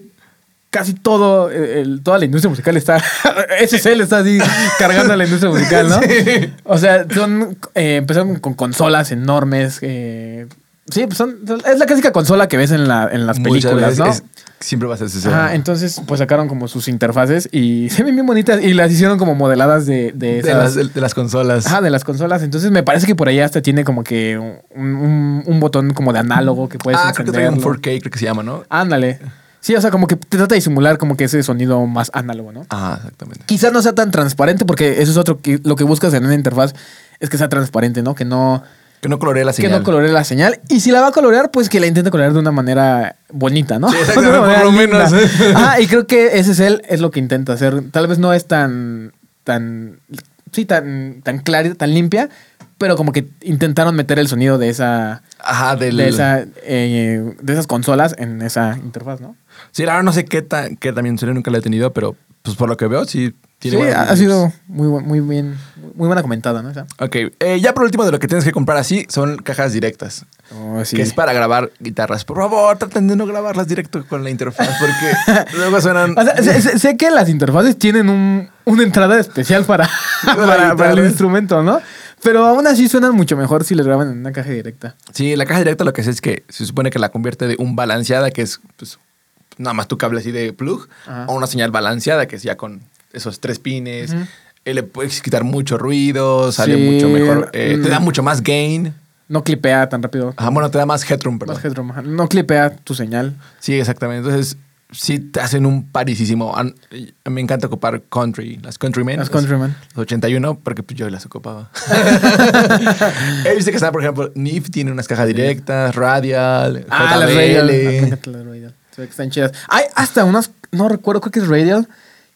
casi todo, el- toda la industria musical está. SSL está así cargando a la industria musical, ¿no? Sí. O sea, son. eh, empezaron con consolas enormes. eh, sí, pues son, es la clásica consola que ves en, la, en las películas, ¿no? es- siempre va a ese. Ajá, entonces pues sacaron como sus interfaces y se ven bien bonitas y las hicieron como modeladas de, de de, las, de, de las consolas. Ajá, de las consolas. Entonces me parece que por ahí hasta tiene como que un, un- un botón como de análogo que puedes ah, creo que trae un encenderlo. 4K, creo que se llama, ¿no? Ándale. Sí, o sea, como que te trata de simular como que ese sonido más análogo, ¿no? Ah, exactamente. Quizás no sea tan transparente porque eso es otro que lo que buscas en una interfaz es que sea transparente, ¿no? Que no Que no colorea la que señal. no coloree la señal y si la va a colorear pues que la intente colorear de una manera bonita, ¿no? Sí, exactamente, por lo menos. linda. Ah, y creo que ese es él es lo que intenta hacer. Tal vez no es tan tan sí tan tan clara, tan limpia, pero como que intentaron meter el sonido de esa Ajá, del... de esa eh, de esas consolas en esa interfaz, ¿no? Sí, verdad no sé qué, tan, qué también suena, nunca la he tenido, pero pues por lo que veo, sí. Tiene Sí, ha, sido muy muy bien muy buena comentada, ¿no? Esa. Ok, eh, ya por último de lo que tienes que comprar así son cajas directas. Oh, sí. Que es para grabar guitarras. Por favor, traten de no grabarlas directo con la interfaz porque luego suenan... O sea, sé, que las interfaces tienen un, una entrada especial para, para, para el instrumento, ¿no? Pero aún así suenan mucho mejor si les graban en una caja directa. Sí, la caja directa lo que hace es que se supone que la convierte de un balanceada, que es pues, nada más tu cable así de plug, Ajá. a una señal balanceada, que es ya con esos tres pines. Eh, le puedes quitar mucho ruido, sale Sí, mucho mejor, eh, te da mm. mucho más gain. No clipea tan rápido. Ajá, bueno, te da más headroom, perdón. Más headroom, ajá. No clipea tu señal. Sí, exactamente. Entonces, sí te hacen un parisísimo. An- Me encanta ocupar country, las countrymen. Las Countryman. Los 81, porque pues, yo las ocupaba. He visto que están, por ejemplo, NIF tiene unas cajas directas, Radial, Ah, las JBL. Las Radial. Están chidas. Hay hasta unas, no recuerdo, creo que es Radial,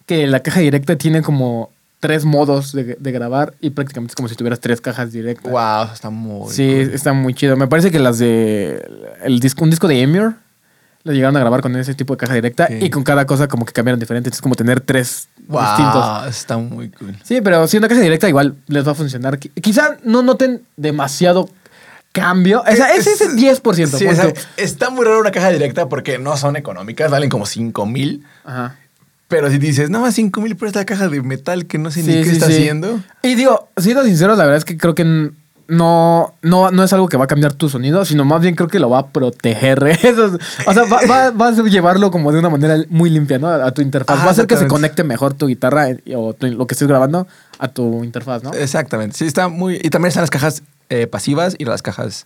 que la caja directa tiene como tres modos de, de grabar y prácticamente es como si tuvieras tres cajas directas. Wow, está muy Sí, cool. está muy chido. Me parece que las de. El disco, un disco de Emir lo llegaron a grabar con ese tipo de caja directa Sí. y con cada cosa como que cambiaron diferente. Es como tener tres Wow, distintos. está muy cool. Sí, pero si una caja directa igual les va a funcionar. Qui- Quizá no noten demasiado cambio. O sea, es ese 10%. Sí, o sea, está muy raro una caja directa porque no son económicas, valen como 5 mil. Ajá. Pero si dices, no más 5 mil por esta caja de metal que no sé ni qué sí, está sí. haciendo. Y digo, siendo sinceros, la verdad es que creo que no, no, no es algo que va a cambiar tu sonido, sino más bien creo que lo va a proteger. Eso es- o sea, va, va- vas a llevarlo como de una manera muy limpia, ¿no? A tu interfaz. Ajá, va a hacer que se conecte mejor tu guitarra o tu- lo que estés grabando a tu interfaz, ¿no? Exactamente. Sí, está muy. Y también están las cajas eh, pasivas y las cajas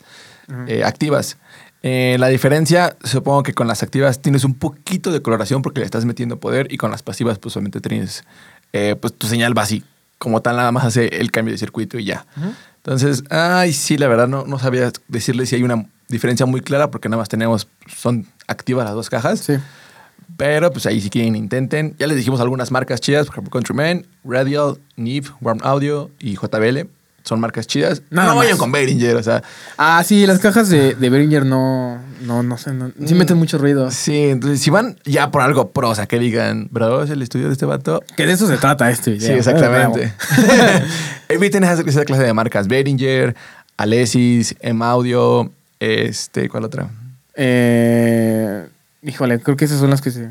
eh, activas. Eh, la diferencia, supongo que con las activas tienes un poquito de coloración porque le estás metiendo poder y con las pasivas, pues solamente tienes. eh, pues tu señal va así. Como tal, nada más hace el cambio de circuito y ya. Entonces, ay, sí, la verdad no, no sabía decirle si hay una diferencia muy clara porque nada más tenemos. Son activas las dos cajas. Sí. Pero pues ahí si quieren intenten. Ya les dijimos algunas marcas chidas, por ejemplo Countryman, Radial, Neve, Warm Audio y JBL. Son marcas chidas. Nada no vayan con Behringer, o sea. Ah, sí, las cajas de, de Behringer no, no, no sé, no, sí Mm. meten mucho ruido. Sí, entonces si van ya por algo pro, o sea, que digan, bro, es el estudio de este vato. Que de eso se trata este video. Sí, exactamente. Eviten esa, esa clase de marcas. Behringer, Alesis, M Audio, este, ¿cuál otra? Eh, híjole, creo que esas son las que se,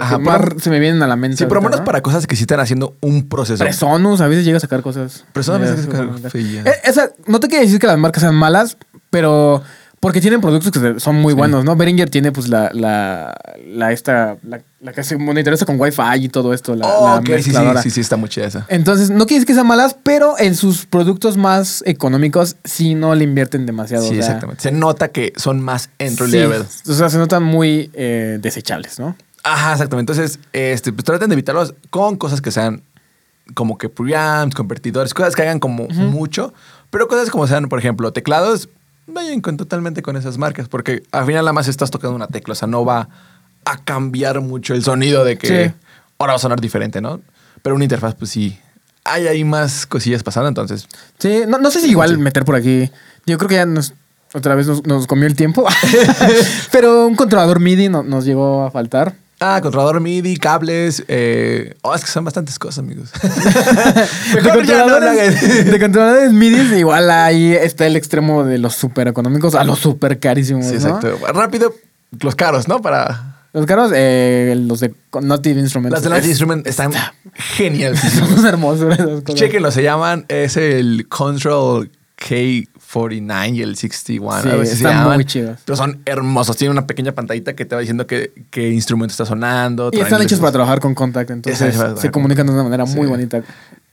Ajá, por- se me vienen a la mente. Sí, por lo ahorita, menos ¿no? para cosas que sí están haciendo un proceso. Presonus a veces llega a sacar cosas. Presonus a veces saca súper feillas. bonitas. Eh, esa, no te quiero decir que las marcas sean malas, pero porque tienen productos que se- son muy Sí. buenos, ¿no? Behringer tiene pues la, la, la esta, la, la que se monitoriza con Wi-Fi y todo esto, la, Oh, la ok, sí, sí, mezcladora. sí, sí, está muy chida esa. Entonces, no quiere decir que sean malas, pero en sus productos más económicos sí no le invierten demasiado. Sí, o sea, exactamente. Se nota que son más entry sí, level. o sea, se notan muy eh, desechables, ¿no? Ajá, exactamente. Entonces, este, pues traten de evitarlos con cosas que sean como que preamps, convertidores, cosas que hagan como mucho, pero cosas como sean, por ejemplo, teclados, vayan con, totalmente con esas marcas, porque al final nada más estás tocando una tecla, o sea, no va a cambiar mucho el sonido de que Sí. ahora va a sonar diferente, ¿no? Pero una interfaz, pues sí, hay ahí más cosillas pasando, entonces. Sí, no, no sé si igual Sí. meter por aquí. Yo creo que ya nos, otra vez nos, nos comió el tiempo. Pero un controlador MIDI no- nos llegó a faltar. Ah, controlador MIDI, cables. Eh... Oh, es que son bastantes cosas, amigos. De controladores, hagan. de controladores MIDI, igual ahí está el extremo de los súper económicos a los súper carísimos. Sí, ¿no? exacto. Rápido, los caros, ¿no? Para. Los caros, eh, los de Native Instruments. Las de Light Es- Instrument están geniales. Son hermosos esas cosas. Chequenlo, se llaman. Es el Control K49 y el 61. Sí, así se están muy chidos. Pero son hermosos. Tienen una pequeña pantallita que te va diciendo qué, qué instrumento está sonando. Y están hechos para trabajar con Contact, entonces se comunican de una manera muy bonita.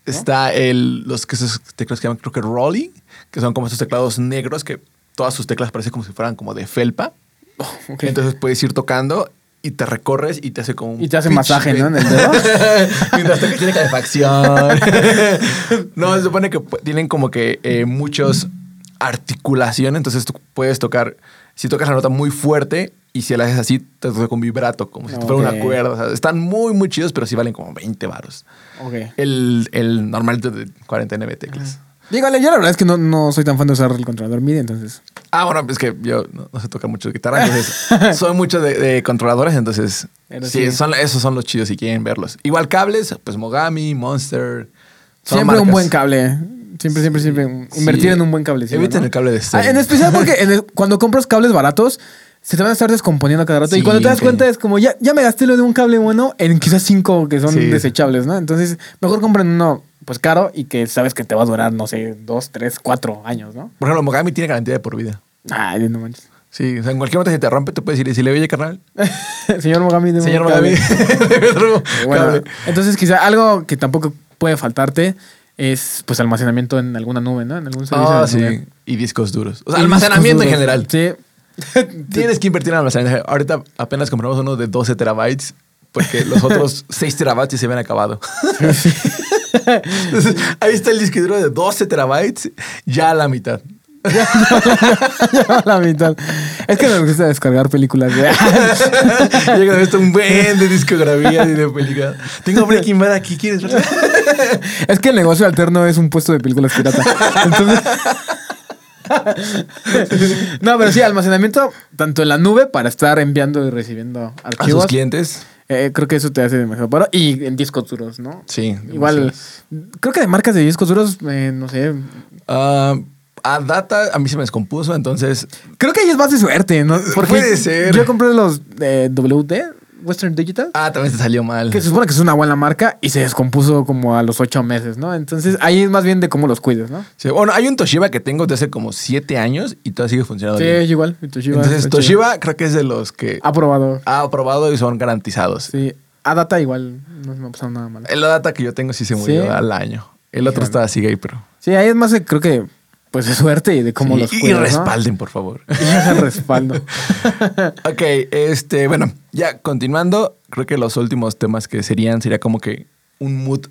Está el, los que esos teclados que llaman, creo que Rolly, que son como esos teclados negros que todas sus teclas parecen como si fueran como de felpa. Entonces puedes ir tocando y te recorres y te hace como un Y te hace masaje, ¿no? En el dedo. Mientras toca tiene calefacción. no, se supone que tienen como que eh, muchos articulación, entonces tú puedes tocar, si tocas la nota muy fuerte y si la haces así, te toca con vibrato, como si fuera Ok. una cuerda. O sea, están muy, muy chidos, pero sí valen como 20 varos. Ok. El, el normalito de 49 teclas. Dígale, yo la verdad es que no, no soy tan fan de usar el controlador MIDI, entonces. Ah, bueno, es que yo no, no sé tocar mucho guitarra, entonces soy mucho de, de controladores, entonces sí, sí. Son, esos son los chidos si quieren verlos. Igual cables, pues Mogami, Monster. Siempre un buen cable. Siempre, siempre, siempre. Invertir en un buen cable. Eviten el cable de Ah, en especial porque en el- cuando compras cables baratos, se te van a estar descomponiendo cada rato. y Sí, cuando te das cuenta es como, ya, ya me gasté lo de un cable bueno en quizás cinco que son Sí. desechables, ¿no? Entonces, mejor compren uno pues caro y que sabes que te va a durar, no sé, dos, tres, cuatro años, ¿no? Por ejemplo, Mogami tiene garantía de por vida. Ay, no manches. Sí, o sea, en cualquier momento se te rompe, tú puedes ir y decirle, oye, carnal, Señor Mogami, deme un señor cable. Mogami. Bueno, Cable. entonces quizá algo que tampoco puede faltarte es pues almacenamiento en alguna nube, ¿no? En algún servicio. Ah, sí. nube. Y discos duros. O sea, Y almacenamiento en general. Sí. Tienes que invertir en almacenamiento. Ahorita apenas compramos uno de 12 terabytes porque los otros 6 terabytes se habían acabado. Entonces, ahí está el disco duro de 12 terabytes, ya a la mitad. A la mitad. Es que nos gusta descargar películas. ¿eh? Llega esto un buen de discografía y de películas. Tengo Breaking Bad aquí, ¿quieres verla? es que el negocio alterno es un puesto de películas pirata. Entonces. no, pero sí, almacenamiento tanto en la nube para estar enviando y recibiendo A archivos. sus clientes. Eh, creo que eso te hace mejor. paro. Y en discos duros, ¿no? Sí. Igual, creo que de marcas de discos duros, eh, no sé. Ah, a Data a mí se me descompuso, entonces Creo que ahí es más de suerte, ¿no? Puede ser. Yo compré los eh, WD, Western Digital. Ah, también se salió mal. Que se supone que es una buena marca y se descompuso como a los ocho meses, ¿no? Entonces ahí es más bien de cómo los cuides, ¿no? Sí, bueno, hay un Toshiba que tengo desde hace como siete años y todavía sigue funcionando Sí, bien. igual. mi Toshiba Entonces, chido. Toshiba creo que es de los que Ha probado. ha probado y son garantizados. Sí. Adata igual no me ha pasado nada malo. El Data que yo tengo sí se murió ¿Sí? al año. El otro estaba así gay, pero... Sí, ahí es más creo que, pues de suerte y de cómo Sí, los y cuidas, ¿no? respalden, por favor. Y respaldo. ok, este, bueno, ya continuando, creo que los últimos temas que serían, sería como que un mood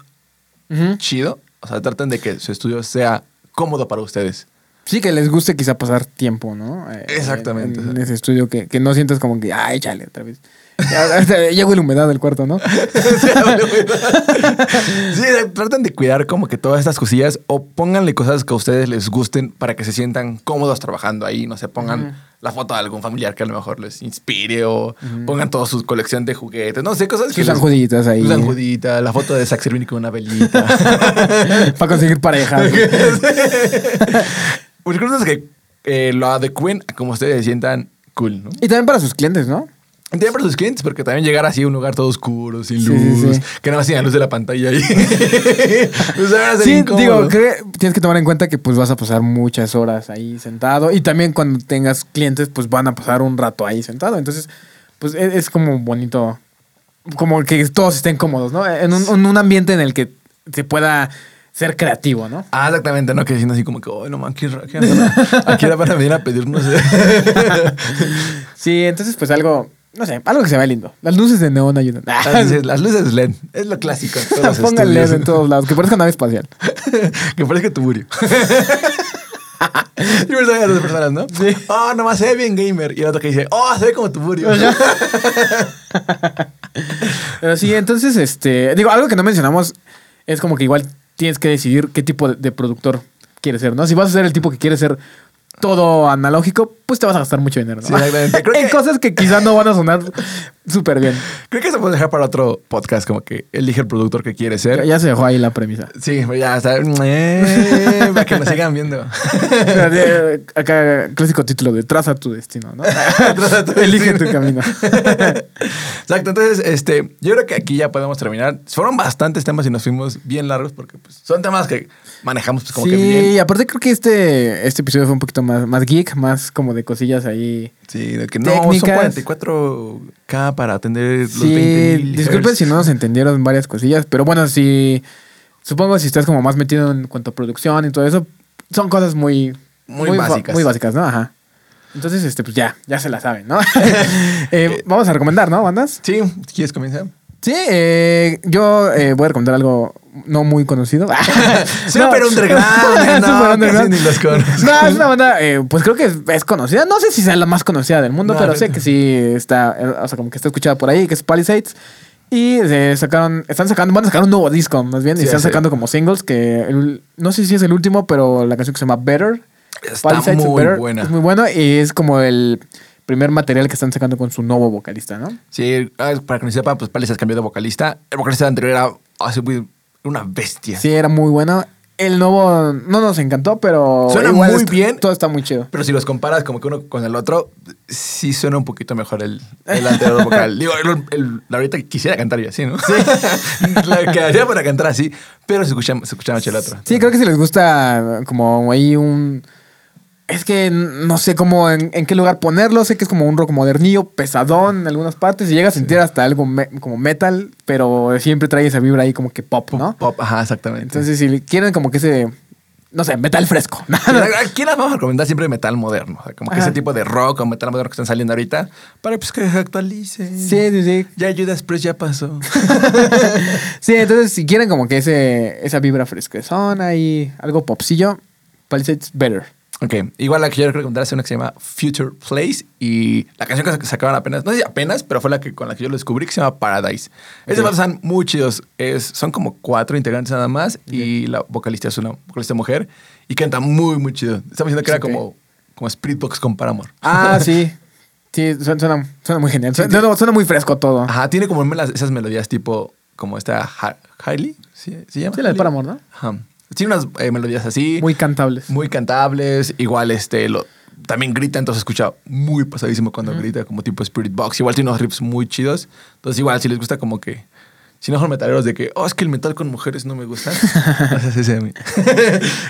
chido. O sea, traten de que su estudio sea cómodo para ustedes. Sí, que les guste quizá pasar tiempo, ¿no? Eh, Exactamente. En, en ese estudio que, que no sientas como que, ay, chale, otra vez. Ya huele humedad del cuarto, ¿no? sí, traten de cuidar como que todas estas cosillas o pónganle cosas que a ustedes les gusten para que se sientan cómodos trabajando ahí. No sé, pongan la foto de algún familiar que a lo mejor les inspire o pongan toda su colección de juguetes. No sé, cosas que Sus les- anjuditas ahí. Sus anjuditas, la foto de Zack Servini con una velita. Para conseguir pareja. Pues cosas que eh, lo adecuen a como ustedes se sientan cool, ¿no? y también para sus clientes, ¿no? También para sus clientes, porque también llegar así a un lugar todo oscuro, sin Sí, luz, sí, sí. que no más la luz de la pantalla ahí. Pues, Sí, incómodos. digo, que tienes que tomar en cuenta que pues vas a pasar muchas horas ahí sentado y también cuando tengas clientes pues van a pasar un rato ahí sentado. Entonces, pues es, es como bonito, como que todos estén cómodos, ¿no? En un, en un ambiente en el que se pueda ser creativo, ¿no? Ah, exactamente, ¿no? Que diciendo así como que, oh, no man, aquí, aquí, aquí van a venir a pedirnos. Sí, entonces pues algo, no sé, algo que se vea lindo. Las luces de neón ayudan. Las luces, las luces LED, es lo clásico. Pongan LED en todos lados, que parezca nave espacial. que parezca tuburio. Yo pensaba que las dos personas, ¿no? Sí. Oh, nomás se ve bien gamer. Y el otro que dice, oh, se ve como tuburio. Pero sí, entonces, este, digo, algo que no mencionamos es como que igual tienes que decidir qué tipo de, de productor quieres ser, ¿no? Si vas a ser el tipo que quiere ser todo analógico, pues te vas a gastar mucho dinero, ¿no? Sí, exactamente. Creo en que- cosas que quizás no van a sonar súper bien. Creo que se puede dejar para otro podcast, como que elige el productor que quiere ser. Ya se dejó ahí la premisa. Sí, ya está. Eh, para que nos sigan viendo. Acá, clásico título de Traza tu destino, ¿no? Traza tu Elige destino. tu camino. Exacto, entonces, este, yo creo que aquí ya podemos terminar. Fueron bastantes temas y nos fuimos bien largos porque pues, son temas que manejamos pues, como que sí, bien. y aparte creo que este, este episodio fue un poquito más, más geek, más como de cosillas ahí. Sí, de que no, Técnicas. son 44K para atender los Sí, 20 mil disculpen si no nos entendieron varias cosillas, pero bueno, si supongo si estás como más metido en cuanto a producción y todo eso, son cosas muy Muy básicas. muy básicas, ¿no? Ajá. Entonces, este, pues ya, ya se la saben, ¿no? Eh, vamos a recomendar, ¿no, bandas? Sí, ¿quieres comenzar? Sí, eh, yo eh, voy a recomendar algo no muy conocido. Súper underground, no, underground. casi ni los conozco. No, es una banda, eh, pues creo que es, es conocida. No sé si sea la más conocida del mundo, No, pero no, sé no. que sí está, eh, o sea, como que está escuchada por ahí, que es Palisades. Y se sacaron, están sacando, van a sacar un nuevo disco, más bien, Sí, y están sí. sacando como singles, que el- no sé si es el último, pero la canción que se llama Better. Está is muy buena. Es muy bueno y es como el primer material que están sacando con su nuevo vocalista, ¿no? Sí, ah, para que no sepan, pues Palisas cambió de vocalista. El vocalista anterior era así, muy- una bestia. Sí, era muy bueno. El nuevo no nos encantó, pero. Suena igual muy está- bien. Todo está muy chido. Pero si los comparas como que uno con el otro, sí suena un poquito mejor el, el anterior vocal. Digo, el, el- la ahorita quisiera cantar yo así, ¿no? Sí. la quedaría para cantar así, pero se escucha, se escucha mucho el otro. Sí, creo que si les gusta como ahí un... Es que no sé cómo, en, en qué lugar ponerlo. Sé que es como un rock modernillo, pesadón en algunas partes. Y llega a sentir hasta algo me- como metal, pero siempre trae esa vibra ahí como que pop, ¿no? Pop, ajá, exactamente. Entonces, si quieren como que ese, no sé, metal fresco. Aquí las vamos a recomendar siempre metal moderno. O sea, como que Ajá. ese tipo de rock o metal moderno que están saliendo ahorita. Para pues que se actualicen. sí, sí, sí. Ya Judas Priest ya pasó. Sí, entonces si quieren como que ese, esa vibra fresquezona y algo popsillo, Palisades Better. Ok, igual la que yo recomendar es una que se llama Future Place. Y la canción que sacaban apenas, no sé si apenas, pero fue la que con la que yo lo descubrí, que se llama Paradise. Estos Ok. vatos están muy chidos. Es, son como cuatro integrantes nada más. Y la vocalista es una vocalista mujer. Y canta muy, muy chido. Estamos diciendo que era como, como Spirit Box con Paramore. Ah, sí. Sí, suena, suena, muy genial. Suena, no, suena muy fresco todo. Ajá, tiene como esas melodías tipo, como esta Ha- Hailey, ¿sí, ¿se llama? Sí, la de? Paramore, ¿no? Ajá. Tiene unas eh, melodías así, Muy muy, cantables. cantables, igual este, lo, también grita, entonces escucha muy pasadísimo cuando grita, como tipo Spirit Box, igual tiene unos riffs muy chidos, entonces igual si les gusta como que, si no son metaleros de que, oh, es que el metal con mujeres no me gusta, Ese es a mí.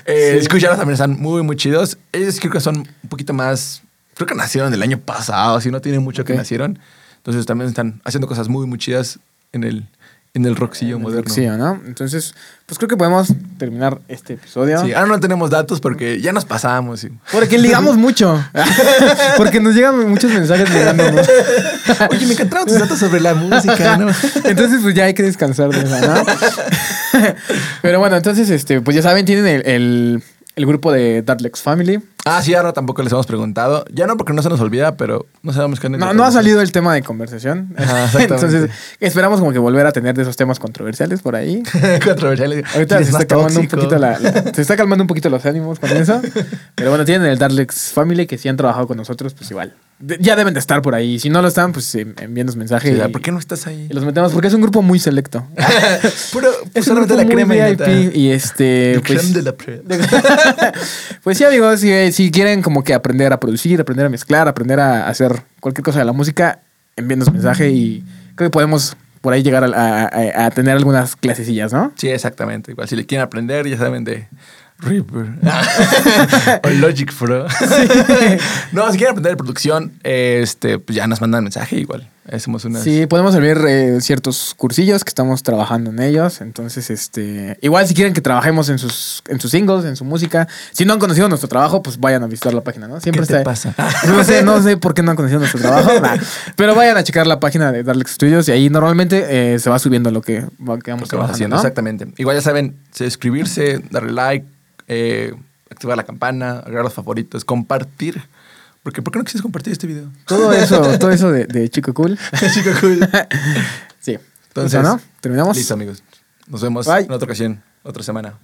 eh, Escucharlos también están muy, muy chidos, ellos creo que son un poquito más, creo que nacieron el año pasado, si no tienen mucho que Ok. nacieron, entonces también están haciendo cosas muy, muy chidas en el, en el rockcillo moderno. Sí, ¿no? Entonces, pues creo que podemos terminar este episodio. Sí, ahora no tenemos datos porque ya nos pasamos. y- Porque ligamos mucho. Porque nos llegan muchos mensajes ligándonos. Oye, me encantaron tus datos sobre la música, ¿no? Entonces, pues ya hay que descansar de esa, ¿no? Pero bueno, entonces, este, pues ya saben, tienen el, el, el grupo de Dartlex Family. Ah, sí, ahora tampoco les hemos preguntado. Ya no porque no se nos olvida, pero no sabemos qué No, no ha salido el tema de conversación. Exactamente. Entonces, esperamos como que volver a tener de esos temas controversiales por ahí. Controversiales. Ahorita ¿Quién se es está, calmando un poquito la, la- se está calmando un poquito los ánimos con eso. Pero bueno, tienen el Darlex Family que si han trabajado con nosotros, pues igual. De- ya deben de estar por ahí. Si no lo están, pues envíenos mensajes. Sí, y, ¿Por qué no estás ahí? y los metemos porque es un grupo muy selecto. Puro, Es un solamente grupo la muy crema y. VIP y este, El pues, creme de la pues sí, amigos, si, si quieren como que aprender a producir, aprender a mezclar, aprender a hacer cualquier cosa de la música, envíenos mensaje y creo que podemos por ahí llegar a, a- a- a tener algunas clasecillas, ¿no? Sí, exactamente. Igual si le quieren aprender, ya saben de Reaper o Logic Pro. no, si quieren aprender de producción, este, pues ya nos mandan mensaje igual. Hacemos unas. Sí, podemos servir eh, ciertos cursillos que estamos trabajando en ellos. Entonces, este, igual si quieren que trabajemos en sus, en sus singles, en su música, si no han conocido nuestro trabajo, pues vayan a visitar la página, ¿no? Siempre ¿Qué te está- pasa? No sé, no sé por qué no han conocido nuestro trabajo, nah. pero vayan a checar la página de Darlex Studios y ahí normalmente eh, se va subiendo lo que, lo que vamos lo que trabajando, haciendo, ¿no? exactamente. Igual ya saben, suscribirse, darle like, eh, activar la campana, agregar los favoritos, compartir. Porque, ¿Por qué no quisieras compartir este video? Todo eso, todo eso de, de chico cool. Chico cool. Sí. Entonces, Entonces, ¿no? Terminamos. Listo, amigos. Nos vemos Bye. en otra ocasión, otra semana.